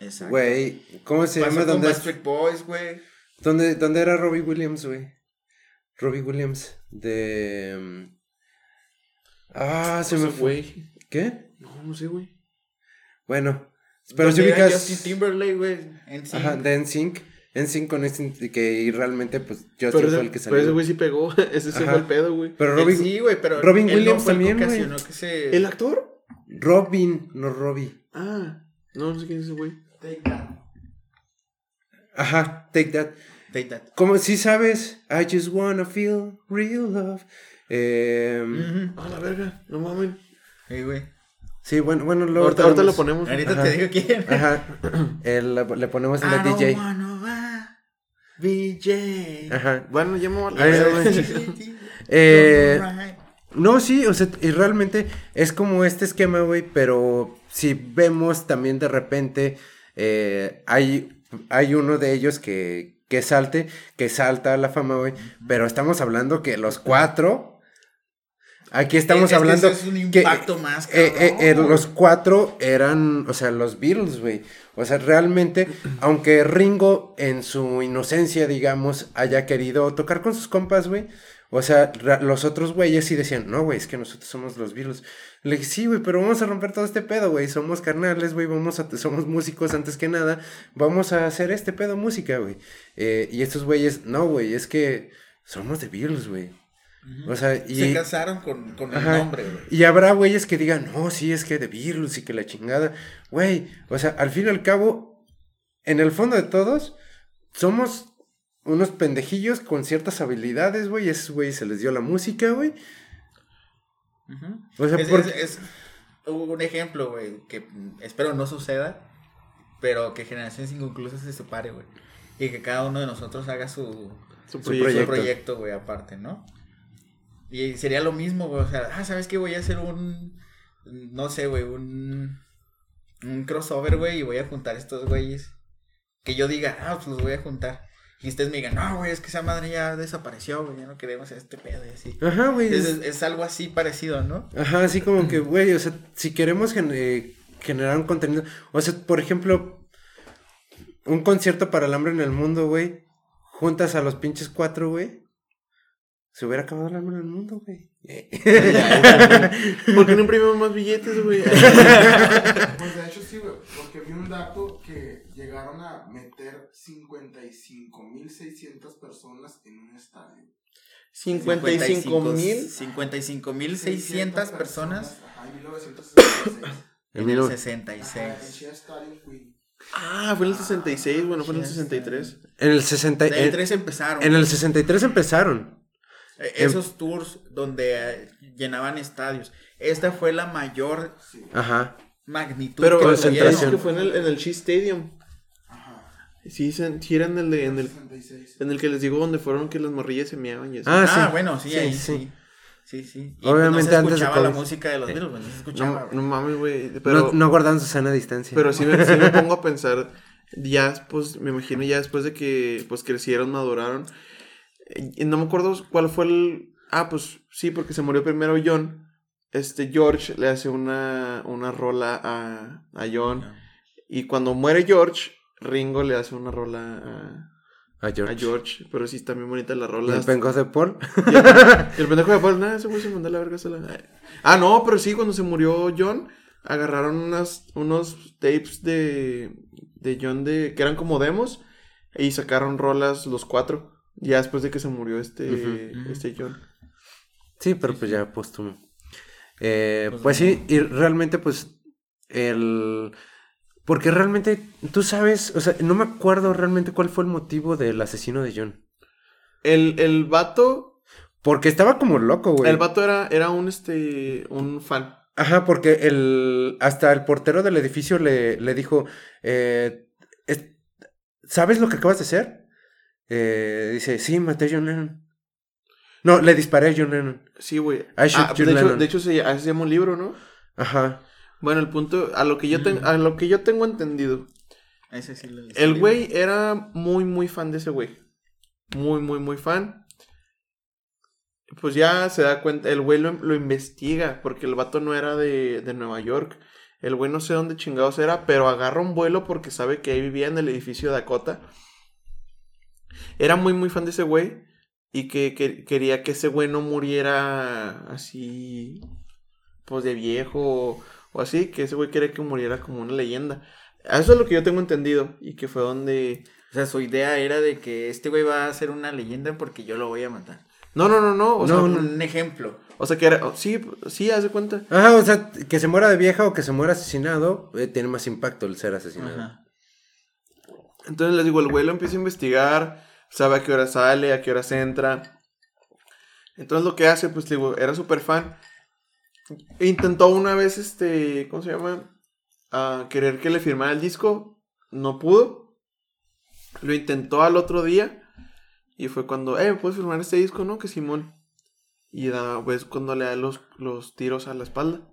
D: Exacto.
C: Güey, ¿cómo se
D: Pasó
C: llama?
D: con
C: ¿Dónde,
D: Backstreet Boys, güey.
C: dónde, dónde era Robbie Williams, güey? Robbie Williams, de... mm, Ah, se me
E: Ese
C: fue. ¿Qué?
E: No, no sé, güey.
C: Bueno, pero si ubicas...
D: Justin Timberlake, güey.
C: Ajá, de NSYNC. En cinco con este que y realmente pues yo
E: Pero,
C: fue el que
E: pero ese
C: salió.
E: güey sí pegó. ese sí fue el pedo, güey.
C: Pero Robin,
D: sí, güey, pero
C: Robin
D: no
C: Williams también, güey.
D: se...
E: ¿El actor?
C: Robin, no Robbie.
E: Ah, no, no sé quién es ese güey.
G: Take that.
C: Ajá, take that.
D: Take that.
C: Como si sabes, I just wanna feel real love. Eh.
E: A la verga, no mames.
D: Sí, güey.
C: Sí, bueno, bueno, luego
E: Ahorita, ahorita lo ponemos.
D: Ahorita
C: Ajá.
D: te digo quién.
C: Ajá, el- le ponemos en
D: I
C: la
D: don't
C: DJ.
D: wanna BJ.
C: Ajá.
E: Bueno, ya me voy a.
C: Eh, No, sí, o sea, y realmente es como este esquema, güey, pero si vemos también de repente, eh, hay, hay uno de ellos que, que salte, que salta a la fama, güey, pero estamos hablando que los cuatro, aquí estamos
D: Es que
C: hablando
D: eso es un
C: que,
D: impacto más,
C: eh, los cuatro eran, o sea, los Beatles, güey, o sea, realmente, aunque Ringo en su inocencia, digamos, haya querido tocar con sus compas, güey, o sea, los otros güeyes sí decían, no, güey, es que nosotros somos los Beatles. Le dije, sí, güey, pero vamos a romper todo este pedo, güey. Somos carnales, güey, a, somos músicos antes que nada. Vamos a hacer este pedo música, güey. Eh, y estos güeyes, no, güey, es que somos de Beatles, güey. O sea, y...
D: Se casaron con, con el
C: Ajá.
D: nombre, güey.
C: Y habrá güeyes que digan, no, sí, es que de Beatles y que la chingada. Güey, o sea, al fin y al cabo, en el fondo de todos, somos unos pendejillos con ciertas habilidades, güey. y Esos güeyes se les dio la música, güey. O sea,
D: es,
C: porque-
D: es- es un ejemplo, güey, que espero no suceda, pero que Generaciones Inconclusas se separe, güey. Y que cada uno de nosotros haga su,
E: Su
D: su
E: proyecto,
D: güey, aparte, ¿no? Y sería lo mismo, güey, o sea, ah, ¿sabes qué? Voy a hacer un, no sé, güey, un, un crossover, güey, y voy a juntar estos güeyes. Que yo diga, ah, pues los voy a juntar. Y ustedes me digan, no, güey, es que esa madre ya desapareció, güey, ya no queremos este pedo y así.
C: Ajá, güey.
D: Es, algo así parecido, ¿no?
C: Ajá, así como que, güey, o sea, si queremos eh, generar un contenido, o sea, por ejemplo, un concierto para el hambre en el mundo, güey, juntas a los pinches cuatro, güey, se hubiera acabado el hambre en el mundo, güey.
E: ¿Por qué no imprimimos más billetes, güey?
G: Pues de hecho sí, güey, porque vi un dato que llegaron a meter 55.600 personas en un estadio.
E: 55 mil.
D: 55 mil 600 personas
G: Ajá, en 1966.
C: En
D: en el
C: mil-
D: 66.
G: Ajá, en Shea Stadium, Queen.
E: Ah, fue en el 66, bueno, fue en el 63.
C: En el 60,
D: De ahí
C: en,
D: tres empezaron.
C: en el 63 empezaron.
D: Eh, Esos tours donde eh, llenaban estadios. Esta fue la mayor
C: Ajá.
D: magnitud
E: Pero
D: que
C: Concentración.
E: que fue en el, en el Shea Stadium.
G: Ajá.
E: Sí, se- sí era en el, de- en, el,
G: 66.
E: en el que les digo donde fueron que las morrillas se meaban y así.
C: Ah,
D: Ah,
C: sí.
D: bueno, sí,
C: Sí,
D: ahí
C: sí.
D: sí. Sí, sí. Y
C: Obviamente
D: no se
C: antes de
D: escuchaba la música de los Beatles, pues, no se escuchaba.
E: no, no mames, güey.
C: No, no guardan su sana distancia.
E: pero sí, me, sí me pongo a pensar, ya, pues, me imagino ya después de que, pues, crecieron, maduraron. No me acuerdo cuál fue el... Ah, pues, sí, porque se murió primero John. Este, George le hace una, una rola a, a John. Y cuando muere George, Ringo le hace una rola
C: a George.
E: a, a George. Pero sí está bien bonita la
C: ¿Y
E: rola.
C: el penco de Paul?
E: Y el pendejo de Paul, nada, ese güey se mandó la verga sola. Ah, no, pero sí, cuando se murió John, agarraron unas, unos tapes de, de John de, que eran como demos y sacaron rolas los cuatro. Ya después de que se murió este, este John.
C: Sí, pero pues ya póstumo. Eh,
D: Pues
C: pues sí, y realmente pues el... Porque realmente, tú sabes, o sea, no me acuerdo realmente cuál fue el motivo del asesino de John.
E: El, el vato,
C: Porque estaba como loco, güey.
E: el vato era, era un, este, un fan.
C: Ajá, porque el, hasta el portero del edificio le, le dijo, eh, es- ¿sabes lo que acabas de hacer? Eh, dice, sí, maté a John Lennon. No, le disparé a John Lennon.
E: Sí, güey. Ah, de, hecho,
C: Lennon.
E: de hecho, se, así se llama un libro, ¿no?
C: Ajá.
E: Bueno, el punto, a lo que yo, ten- a lo que yo tengo entendido,
D: Ese sí lo
E: El güey era muy, muy fan de ese güey. Muy, muy, muy fan. Pues ya se da cuenta, el güey lo, lo investiga, porque el vato no era de, de Nueva York. El güey no sé dónde chingados era, pero agarra un vuelo porque sabe que ahí vivía en el edificio Dakota. Era muy, muy fan de ese güey. Y que, que quería que ese güey no muriera así, pues de viejo o, o así. Que ese güey quería que muriera como una leyenda. Eso es lo que yo tengo entendido. Y que fue donde
D: O sea, su idea era de que este güey va a ser una leyenda porque yo lo voy a matar.
E: No, no, no, no. O,
C: No,
E: sea,
C: no.
D: Un ejemplo.
E: o sea, que era. oh, Sí, sí, haz de cuenta.
C: Ajá, o sea, que se muera de vieja o que se muera asesinado, eh, tiene más impacto el ser asesinado.
D: Ajá.
E: Entonces les digo, el güey lo empieza a investigar, sabe a qué hora sale, a qué hora se entra. Entonces lo que hace, pues digo, era súper fan. Intentó una vez, este, ¿cómo se llama? A querer que le firmara el disco, no pudo. Lo intentó al otro día y fue cuando, eh, ¿puedes firmar este disco? No, que Simón. Y da, pues cuando le da los, los tiros a la espalda.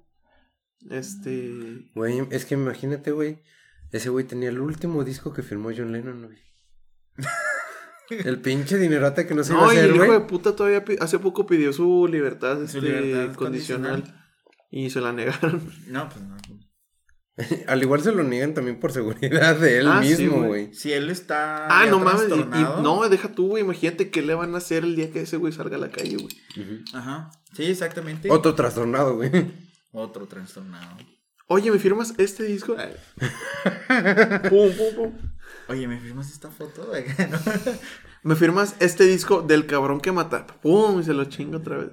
E: Este...
C: Güey, es que imagínate, güey. Ese güey tenía el último disco que firmó John Lennon, güey. el pinche dinerata que no se iba a
E: No, y
C: hacer,
E: el hijo
C: güey.
E: de puta todavía hace poco pidió su libertad,
D: Su
E: este,
D: libertad
E: condicional, y se la negaron.
D: No, pues no.
C: Al igual se lo niegan también por seguridad de él
E: Ah,
C: mismo,
E: güey.
D: Si él está.
E: Ah, no mames, y- y,
D: trastornado.
E: no, deja tú, güey, imagínate qué le van a hacer el día que ese güey salga a la calle, güey.
D: Ajá. Sí, exactamente.
C: Otro trastornado, güey.
D: Otro trastornado.
E: Oye, ¿me firmas este disco? pum, pum, pum.
D: Oye, ¿me firmas esta foto?
E: ¿Me firmas este disco del cabrón que mata? Pum, y se lo chingo otra vez.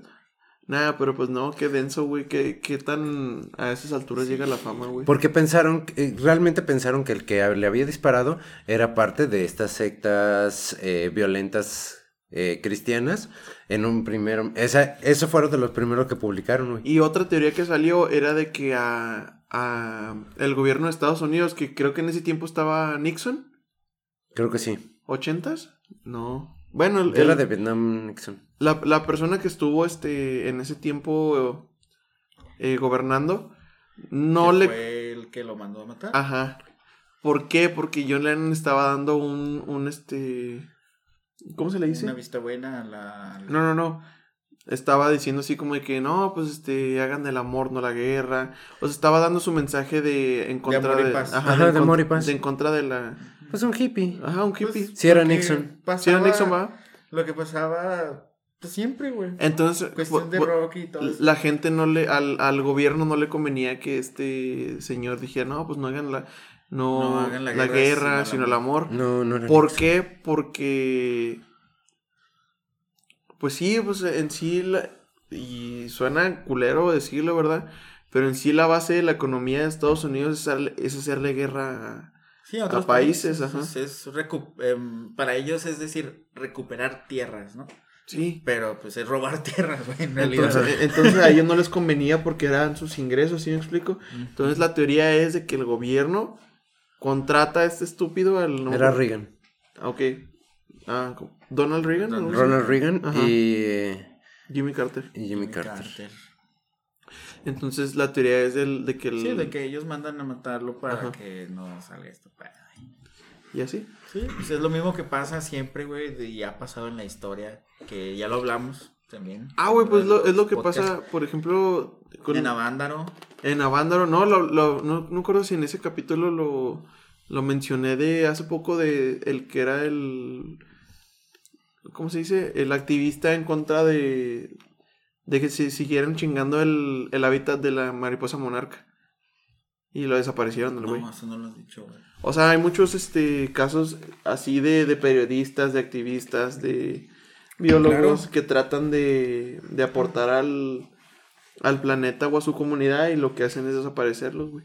E: Nada, pero pues no, qué denso, güey, qué, qué tan a esas alturas llega la fama, güey.
C: Porque pensaron, eh, realmente pensaron que el que le había disparado era parte de estas sectas eh, violentas eh, cristianas. En un primero, esa, eso fueron de los primeros que publicaron, güey.
E: Y otra teoría que salió era de que a, a el gobierno de Estados Unidos, que creo que en ese tiempo estaba Nixon,
C: Creo que sí.
E: ¿ochentas? No. Bueno, el-
C: Guerra
E: el-
C: de Vietnam, Nixon.
E: la, la persona que estuvo este en ese tiempo eh, gobernando, no
D: Que
E: le...
D: Fue el que lo mandó a matar.
E: Ajá. ¿Por qué? Porque John Lennon estaba dando un, un este... ¿Cómo se le dice?
D: Una vista buena a la.
E: No, no, no. Estaba diciendo así como de que no, pues este, hagan el amor, no la guerra. O sea, estaba dando su mensaje de en contra
D: amor y
E: de,
D: paz.
E: Ajá,
C: de amor y paz.
E: de en contra de la
C: Pues un hippie.
E: Ajá, un
D: Pues,
E: hippie.
C: Sí era
D: lo que
C: Nixon.
D: pasaba-
E: Si era Nixon, va.
D: Lo que pasaba. Pues siempre, güey.
E: Entonces,
D: Cuestión de rock y todo. eso.
E: la gente no le al, al gobierno no le convenía que este señor dijera, "No, pues no hagan la no,
D: No hagan
E: la,
D: la
E: guerra,
D: guerra,
E: sino
D: sino
E: el amor."
C: No, no era
E: ¿Por
C: Nixon.
E: qué? Porque pues sí, pues en sí la- y suena culero decirlo, ¿verdad? Pero en sí la base de la economía de Estados Unidos es, hacerle- es hacerle guerra a-
D: Sí,
E: a
D: otros
E: países,
D: países.
E: ajá.
D: Es, es recu- em, para ellos es decir, recuperar tierras, ¿no?
E: Sí.
D: Pero pues es robar tierras, güey, en realidad.
E: Entonces, entonces a ellos no les convenía porque eran sus ingresos, ¿sí me explico? Entonces la teoría es de que el gobierno contrata a este estúpido al nombre-
C: Era Reagan.
E: Ah, Ok. Ah, ¿cómo? Donald Reagan.
C: Ronald Reagan
E: Ajá.
C: y,
E: Jimmy Carter.
C: y Jimmy Carter.
E: Entonces la teoría es del, de que el...
D: Sí, de que ellos mandan a matarlo para
E: Ajá.
D: que no salga esto. para-
E: Y así.
D: Sí, pues es lo mismo que pasa siempre, güey, y ha pasado en la historia, que ya lo hablamos también.
E: Ah, güey, pues lo, es lo que pasa, por ejemplo... con-
D: En Avándaro.
E: En Avándaro, no, lo, lo- no, no recuerdo si en ese capítulo lo, lo mencioné de hace poco de el que era el, ¿cómo se dice? El activista en contra de, de que se siguieran chingando el, el hábitat de la mariposa monarca. Y lo desaparecieron, güey.
D: No, eso no lo has dicho, güey.
E: O sea, hay muchos este, casos así de, de periodistas, de activistas, de biólogos
D: Claro.
E: que tratan de, de aportar al, al planeta o a su comunidad y lo que hacen es desaparecerlos, güey.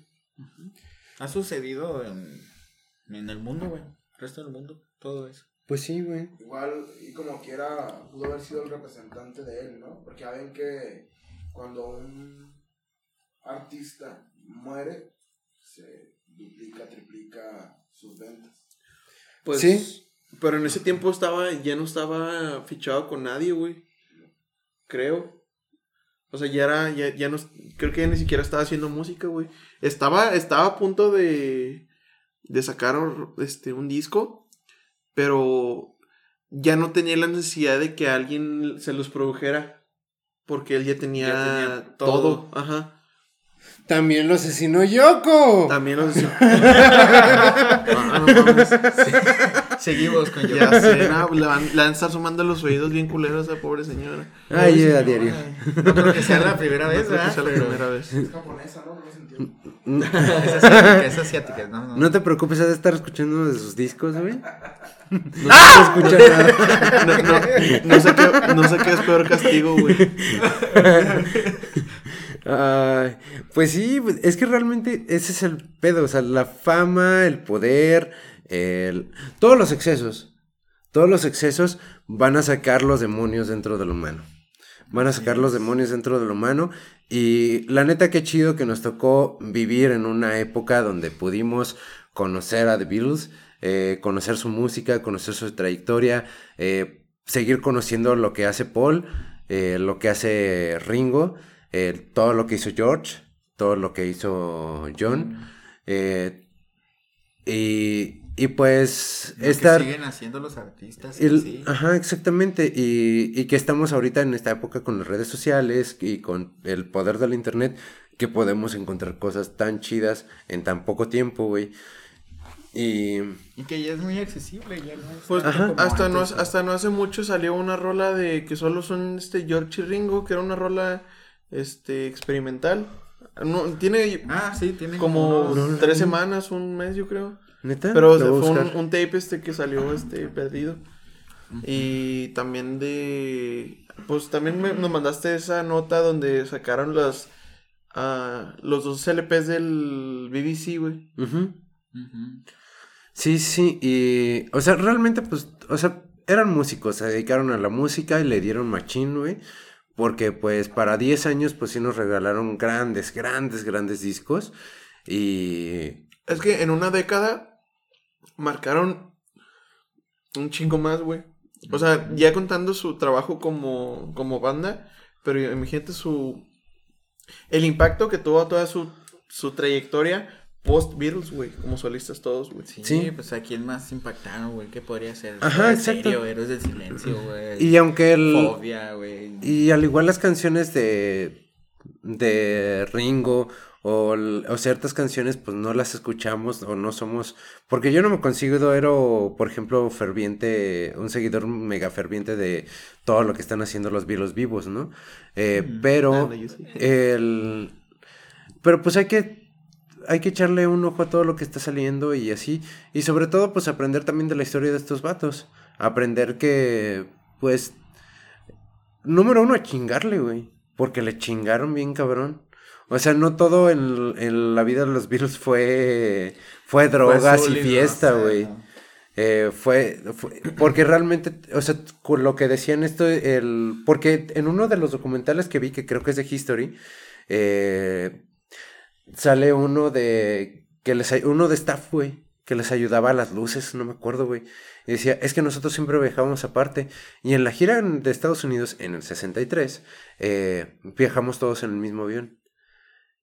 D: Ha sucedido en, en el mundo, güey. El resto del mundo, todo eso.
C: Pues sí, güey.
G: Igual, y como quiera, pudo haber sido el representante de él, ¿no? Porque ya ven que cuando un artista muere, se duplica, triplica sus ventas.
E: Pues,
C: Sí.
E: Pero en ese tiempo estaba, ya no estaba fichado con nadie, güey. Creo. O sea, ya era, ya, ya no, creo que ya ni siquiera estaba haciendo música, güey. Estaba, estaba a punto de, de sacar este, un disco, pero ya no tenía la necesidad de que alguien se los produjera. Porque él ya tenía,
D: Ya tenía
E: todo.
D: todo.
E: Ajá.
C: También lo asesinó Yoko.
E: También los... Ah, no mames.
D: Seguimos con
E: Ya sé, no, le van, le van a estar sumando los oídos bien culeros a esa pobre señora.
C: Ay, a diario.
D: No creo que sea la primera
E: No
D: vez,
E: creo que
D: ¿verdad?
E: sea la primera vez.
G: Es japonesa, ¿no? No lo sentido.
D: Es asiática, es asiática, no, no.
C: No te preocupes, has de estar escuchando uno de sus discos, güey. No se escucha nada.
E: No, no, no sé qué, no sé qué es peor castigo, güey.
C: Ay, pues sí, pues, es que realmente ese es el pedo, o sea, la fama, el poder, el... todos los excesos, todos los excesos van a sacar los demonios dentro del humano. Van a sacar los demonios dentro del humano y la neta qué chido que nos tocó vivir en una época donde pudimos conocer a The Beatles, eh, conocer su música, conocer su trayectoria, eh, seguir conociendo lo que hace Paul, eh, lo que hace Ringo, eh, todo lo que hizo George, todo lo que hizo John. eh, y, y pues
D: Lo que
C: estar...
D: siguen haciendo los artistas.
C: El-
D: sí.
C: Ajá, exactamente. Y, y que estamos ahorita en esta época con las redes sociales y con el poder del internet, que podemos encontrar cosas tan chidas en tan poco tiempo, güey. Y...
D: Y que ya es muy accesible, ya no es
E: Pues hasta
D: antes, ¿no?
E: hasta no hace mucho salió una rola de que solo son este George y Ringo, que era una rola este experimental. No, tiene
D: Ah, sí,
E: como
D: unos-
E: tres semanas, un mes yo creo.
C: ¿Neta?
E: Pero fue un, tape este que salió este perdido. Y también de pues también me- nos mandaste esa nota donde sacaron las ah, los dos LPs del BBC, güey.
C: Ujú.
D: Ujú.
C: Sí, sí, y... O sea, realmente, pues, o sea, eran músicos, se dedicaron a la música y le dieron machín, güey. Porque, pues, para 10 años, pues, sí nos regalaron grandes, grandes, grandes discos. Y...
E: Es que en una década marcaron un chingo más, güey. O sea, ya contando su trabajo como, como banda, pero imagínate su... El impacto que tuvo toda su, su trayectoria post-Beatles, güey, como solistas todos, güey.
D: Sí,
C: Sí.
D: pues a quién más impactaron, güey, ¿qué podría ser?
C: Ajá, exacto.
D: Stereo, Héroes del Silencio, güey.
C: Y aunque el...
D: Fobia, güey.
C: Y al igual las canciones de, de Ringo o, o ciertas canciones pues no las escuchamos o no somos... Porque yo no me considero, por ejemplo, ferviente, un seguidor mega ferviente de todo lo que están haciendo los Beatles vivos, ¿no? Eh, pero
E: Ah, no,
C: el... Pero pues hay que... Hay que echarle un ojo a todo lo que está saliendo y así. Y sobre todo, pues aprender también de la historia de estos vatos. Aprender que, pues, Número uno, a chingarle, güey. Porque le chingaron bien cabrón. O sea, no todo en, en la vida de los Beatles fue, fue drogas y fiesta, güey.
D: ¿no?
C: Eh, fue, fue- porque realmente, o sea, con lo que decían esto, el, porque en uno de los documentales que vi, que creo que es de History, eh, sale uno de, que les, uno de staff, güey, que les ayudaba a las luces, no me acuerdo, güey. Y decía, es que nosotros siempre viajábamos aparte. Y en la gira de Estados Unidos, en el 63, eh, viajamos todos en el mismo avión.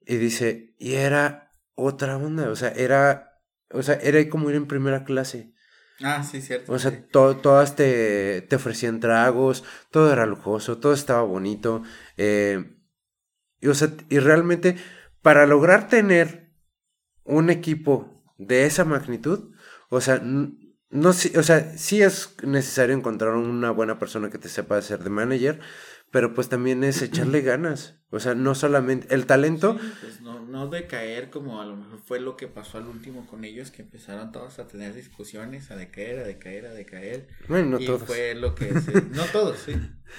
C: Y dice, y era otra onda, o sea, era, o sea, era como ir en primera clase.
D: Ah, sí, cierto.
C: O sea,
D: sí.
C: to- todas te, te ofrecían tragos, todo era lujoso, todo estaba bonito. eh, y, o sea, y realmente, para lograr tener un equipo de esa magnitud, o sea, no, sí- o sea, sí es necesario encontrar una buena persona que te sepa hacer de manager, pero pues también es echarle ganas. O sea, no solamente el talento.
D: Sí, pues no, no decaer como a lo mejor fue lo que pasó al último con ellos, que empezaron todos a tener discusiones, a decaer, a decaer, a decaer.
C: Bueno, no
D: y
C: todos.
D: fue lo que se- No todos, sí.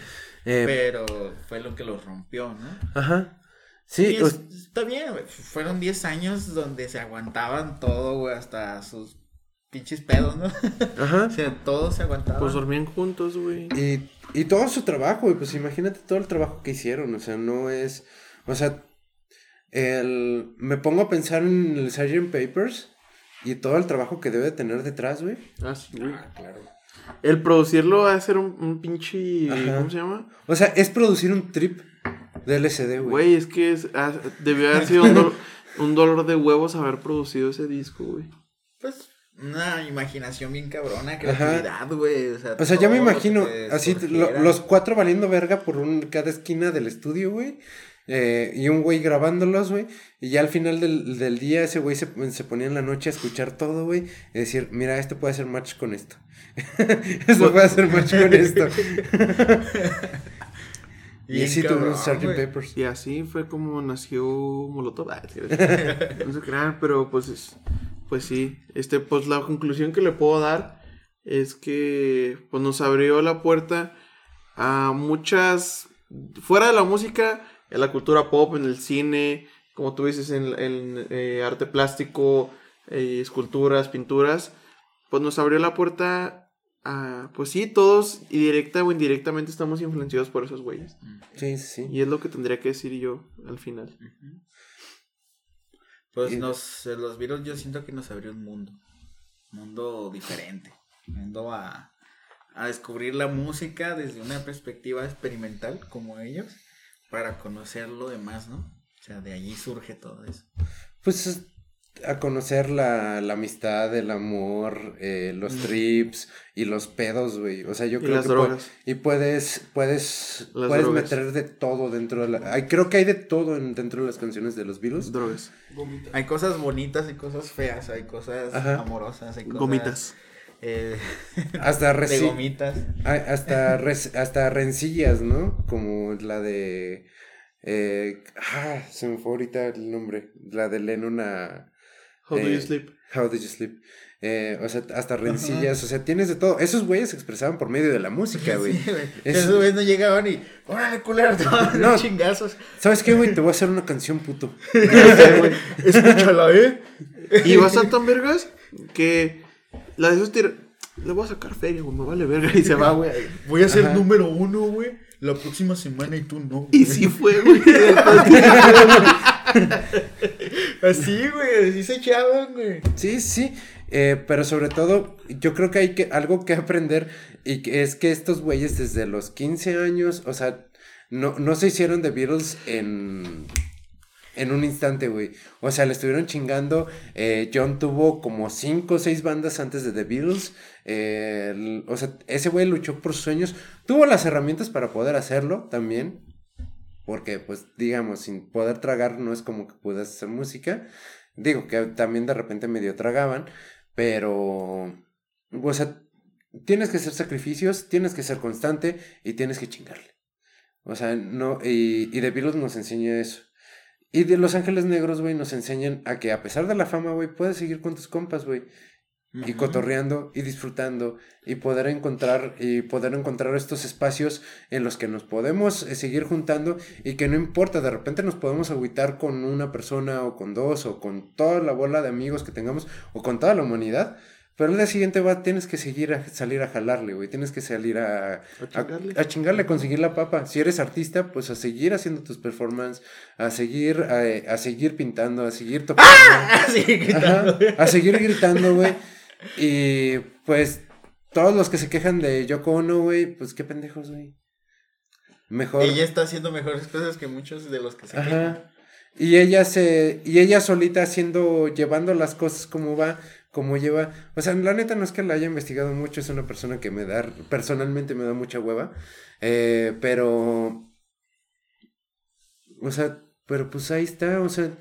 C: eh,
D: pero fue lo que los rompió, ¿no?
C: ajá.
D: Y
C: Sí,
D: es- está bien, güey. Fueron 10 años donde se aguantaban todo, güey, hasta sus pinches pedos, ¿no?
C: ajá.
D: o sea, todos se aguantaban.
E: Pues dormían juntos, güey.
C: Y, y todo su trabajo, y pues imagínate todo el trabajo que hicieron, o sea, no es, o sea, el, me pongo a pensar en el Sgt. Papers y todo el trabajo que debe tener detrás, güey.
E: Ah, sí, güey. El producirlo va a ser un, un pinche.
C: Ajá.
E: ¿Cómo se llama?
C: O sea, es producir un trip de LSD, güey.
E: Güey, es que es- ah, debió haber sido un, dol- un dolor de huevos haber producido ese disco, güey.
D: Pues una imaginación bien cabrona, creatividad, güey. O sea,
C: O sea, ya me imagino, así, lo- los cuatro valiendo verga por un, cada esquina del estudio, güey. eh, y un güey grabándolos, güey. Y ya al final del, del día ese güey se, se ponía en la noche a escuchar todo, güey. Y decir, mira, esto puede hacer match con esto. esto puede hacer match con esto. y así tuvimos Sgt.
D: güey.
C: Papers.
E: Y así fue como nació Molotov. Ah, no se crean, pero pues, es- pues sí. Este, pues la conclusión que le puedo dar es que pues nos abrió la puerta a muchas, fuera de la música, en la cultura pop, en el cine, como tú dices, en, en, eh, arte plástico, eh, esculturas, pinturas, pues nos abrió la puerta a, pues sí, todos, y directa o indirectamente estamos influenciados por esos güeyes.
C: Sí, sí, sí.
E: Y es lo que tendría que decir yo al final.
D: Pues
C: Y-
D: nos, eh, los virus yo siento que nos abrió un mundo. Un mundo diferente. Un mundo a, a descubrir la música desde una perspectiva experimental como ellos. Para conocer lo demás, ¿no? O sea, de allí surge todo eso.
C: Pues es a conocer la, la amistad, el amor, eh, los trips y los pedos, güey. O sea, yo
E: Y
C: creo
E: las
C: que y puedes, puedes,
E: Las
C: puedes
E: drogas.
C: meter de todo dentro de la. Creo que hay de todo en- dentro de las canciones de los Beatles.
E: Drogas.
G: Gomita.
D: Hay cosas bonitas y cosas feas, hay cosas
C: Ajá.
D: amorosas, hay cosas...
E: Gomitas.
D: eh,
C: Hasta
D: de gomitas.
C: ay, hasta, res- hasta rencillas, ¿no? Como la de. eh, ah, se me fue ahorita el nombre. La de Lennon a.
E: How do
C: Eh,
E: you sleep?
C: How Did You Sleep? Eh, o sea, hasta rencillas, o sea, tienes de todo. Esos güeyes se expresaban por medio de la música, güey.
D: Sí, güey.
C: Es-
D: Esos güeyes no llegaban y. ¡Órale, culero! Todos
C: No.
D: chingazos.
C: ¿Sabes qué, güey? Te voy a hacer una canción, puto.
D: Escúchala, ¿eh?
E: Y va a tan vergas que la de esos tira... Le voy a sacar feria, güey, me vale verga. Y se va, güey.
D: Voy a ser
C: Ajá.
D: número uno, güey. La próxima semana y tú no.
E: Y
D: güey.
E: sí fue, güey.
D: Así, güey. Así se echaban, güey.
C: Sí, sí. eh, pero sobre todo, yo creo que hay que, algo que aprender. Y que es que estos güeyes desde los 15 años, o sea, no, no se hicieron de Beatles en. En un instante, güey. O sea, le estuvieron chingando. eh, John tuvo como cinco o seis bandas antes de The Beatles. eh, o sea, ese güey luchó por sus sueños. Tuvo las herramientas para poder hacerlo también. Porque, pues, digamos, sin poder tragar no es como que puedas hacer música. Digo que también de repente medio tragaban. Pero, o sea, tienes que hacer sacrificios, tienes que ser constante y tienes que chingarle. O sea, no, y, y The Beatles nos enseña eso. Y de Los Ángeles Negros, güey, nos enseñan a que a pesar de la fama, güey, puedes seguir con tus compas, güey. Y cotorreando y disfrutando y poder encontrar y poder encontrar estos espacios en los que nos podemos eh, seguir juntando y que no importa, de repente nos podemos agüitar con una persona o con dos o con toda la bola de amigos que tengamos o con toda la humanidad, pero el día siguiente va, tienes que seguir a salir a jalarle, güey, tienes que salir a, a,
E: chingarle.
C: a chingarle, conseguir la papa. Si eres artista, pues a seguir haciendo tus performances, a seguir, a, a seguir pintando, a seguir tocando. Ajá, a seguir gritando, güey. Y pues todos los que se quejan de Yoko Ono, güey, pues qué pendejos, güey. Mejor.
D: Ella está haciendo mejores cosas que muchos de los que se quejan.
C: Y ella se y ella solita haciendo llevando las cosas como va, como lleva, o sea, la neta no es que la haya investigado mucho, es una persona que me da personalmente me da mucha hueva, eh, pero o sea, pero pues ahí está, o sea,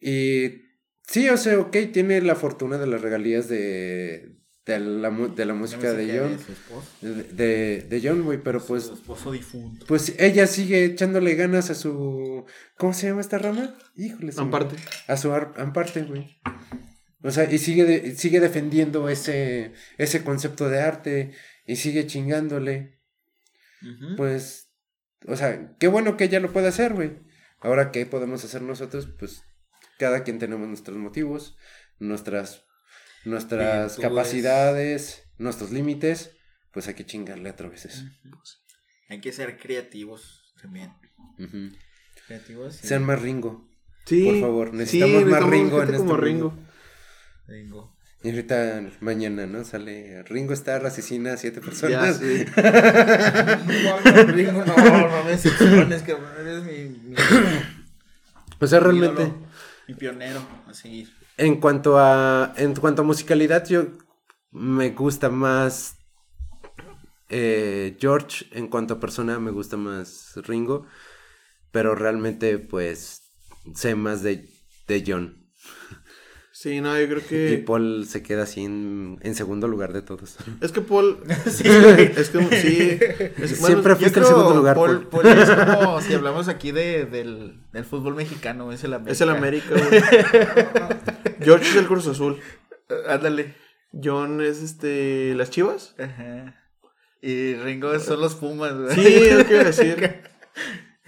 C: y sí, o sea, ok, tiene la fortuna de las regalías de de la, de la música de John, de, de, de John, güey, pero pues
D: Su esposo difunto.
C: pues ella sigue echándole ganas a su. ¿Cómo se llama esta rama? Híjole.
E: Amparte.
C: A su ar- amparte, güey. O sea, y sigue, de- sigue defendiendo ese, ese concepto de arte y sigue chingándole. Pues, o sea, qué bueno que ella lo puede hacer, güey. Ahora, ¿qué podemos hacer nosotros? Pues, cada quien tenemos nuestros motivos, nuestras, nuestras capacidades, nuestros límites. Pues hay que chingarle a veces.
D: Hay que ser creativos también.
C: Ujú.
D: Creativos.
C: Sean más Ringo.
E: Sí.
C: Por favor, necesitamos más Ringo en este
E: como
C: mundo.
E: Ringo.
D: Ringo.
C: Y ahorita mañana, ¿no? Sale Ringo Starr asesina a siete
E: Ya,
C: personas.
E: sí.
D: Ringo, no, no me decepciones, cabrón. Eres mi, mi,
C: O sea,
D: mi
C: realmente,
D: mi pionero a seguir.
C: en cuanto a, en cuanto a musicalidad, yo me gusta más eh, George. En cuanto a persona, me gusta más Ringo. pero realmente pues sé más de, de John.
E: Sí, no, yo creo
C: Y
E: que.
C: Paul se queda así en, en segundo lugar de todos.
E: Es que Paul.
D: Sí,
E: Es que sí. es- bueno,
C: Siempre fuiste el segundo lugar,
D: Paul,
C: Paul.
D: Paul es como si hablamos aquí de, del, del fútbol mexicano, es el América.
E: es el América, güey. George es el Cruz Azul.
D: Ándale.
E: John es este. Las chivas.
D: Ajá. Y Ringo son los Pumas, güey.
E: Sí, es lo que iba a decir.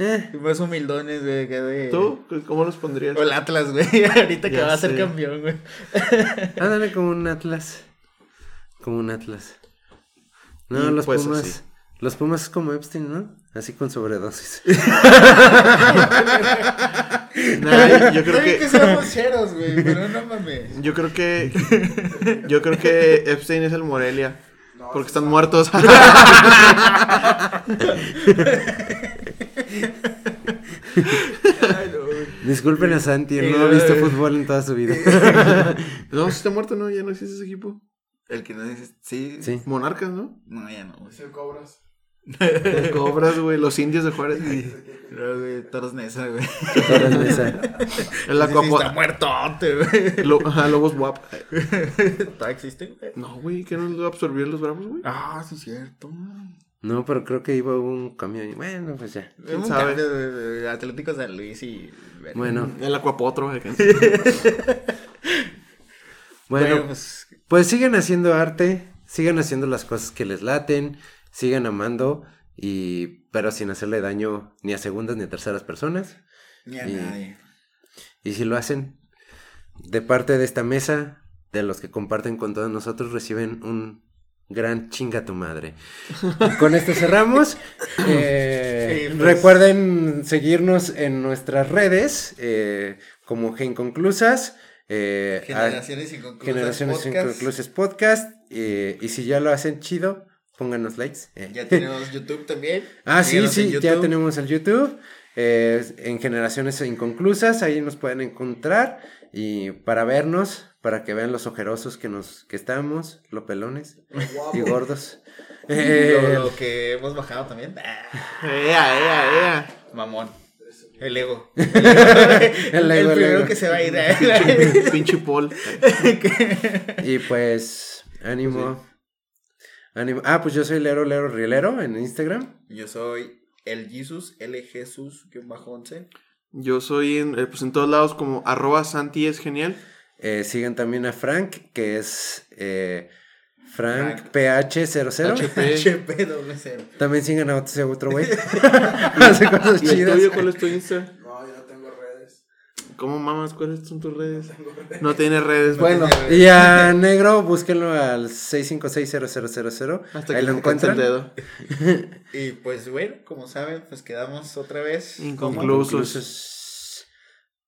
C: Eh,
D: Más humildones, güey. que de-
E: ¿Tú? ¿Cómo los pondrías?
D: O el Atlas, güey. Ahorita que
E: Ya
D: va a ser campeón, güey.
C: ándale como un Atlas. Como un Atlas. No,
E: Y
C: los
E: pues
C: Pumas.
E: así.
C: Los Pumas es como Epstein, ¿no? Así con sobredosis.
E: Nah, yo creo que.
D: seamos cheros, güey, pero no mames.
E: Yo creo que. Yo creo que Epstein es el Morelia.
G: No,
E: Porque están
G: está-
E: muertos.
D: Ay, no, güey.
C: Disculpen a Santi, él no ha visto fútbol en toda su vida.
E: no, si está muerto, no, ya no existe ese equipo.
D: El que no dice. Sí.
C: Sí.
E: Monarcas, ¿no?
D: No, ya no, güey.
G: Se cobras.
E: Los cobras, güey, los indios de Juárez.
D: No, güey. Toros Nesa, güey.
C: Todas en esa.
E: El
D: Sí, sí,
E: Aquapo-
D: está muertote, güey.
E: Lo- ajá, Lobos WAP.
D: ¿Todavía existe, güey?
E: No, güey, que no lo absorbieron los bravos, güey.
D: Ah, sí, cierto.
C: No, pero creo que iba un camión. Bueno, pues ya.
D: Un
E: sabe?
D: de Atlético San Luis y.
C: Bueno,
E: El Aquapotro. acá.
C: bueno,
D: pues.
C: pues sigan haciendo arte, sigan haciendo las cosas que les laten, sigan amando, y pero sin hacerle daño ni a segundas ni a terceras personas.
D: Ni a
C: Y-
D: nadie.
C: Y si lo hacen, de parte de esta mesa, de los que comparten con todos nosotros, reciben un gran chinga tu madre. Con esto cerramos. Eh,
D: Sí, pues.
C: Recuerden seguirnos en nuestras redes eh, como Inconclusas. Eh,
D: Generaciones Inconclusas.
C: Generaciones
D: Podcast.
C: Inconclusas Podcast. eh, y si ya lo hacen chido, pónganos likes.
D: Ya tenemos YouTube también.
C: Ah, sí,
D: Síganos
C: sí, ya tenemos el YouTube. en Generaciones Inconclusas, ahí nos pueden encontrar. Y para vernos, para que vean los ojerosos que nos que estamos, lo pelones y gordos. Eh,
D: Lo, lo que hemos bajado también.
E: Ea, ea, ea.
D: mamón. El ego.
C: El ego, el
D: primero
C: ego.
D: que se va a ir. ¿eh?
E: Pinche Paul.
C: y pues, ánimo. Ánimo. Ah, pues yo soy Lero Lero Rielero en Instagram.
D: Yo soy el Jesus, L Jesús, guion bajo 11.
E: Yo soy en, eh, pues en todos lados como arroba Santi es genial.
C: Eh, sigan también a Frank, que es eh, Frank,
D: Frank.
C: PH00.
E: HP.
D: HP doble cero.
C: También sigan a ese otro güey. Hace cosas
E: ¿Y
C: chidas.
E: tuyo cuál es tu Insta?
G: No, yo no tengo redes.
E: ¿Cómo mamas? ¿Cuáles son tus redes? No tiene redes.
D: No
E: Bueno,
D: tiene redes.
C: Y a negro, búsquenlo al 6560000.
E: hasta
C: Ahí
E: que
C: lo
E: canse el
C: encuentran.
E: dedo.
D: Y pues bueno, como saben, pues quedamos otra vez.
E: Inconclusos.
C: Inclusos.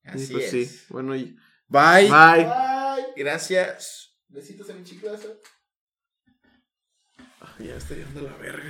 E: Y
D: Así
E: pues
D: es.
E: sí. Bueno, y.
C: Bye.
E: Bye.
G: Bye.
D: Gracias.
G: Besitos en mi chiclaza.
E: Ya estoy dando la verga.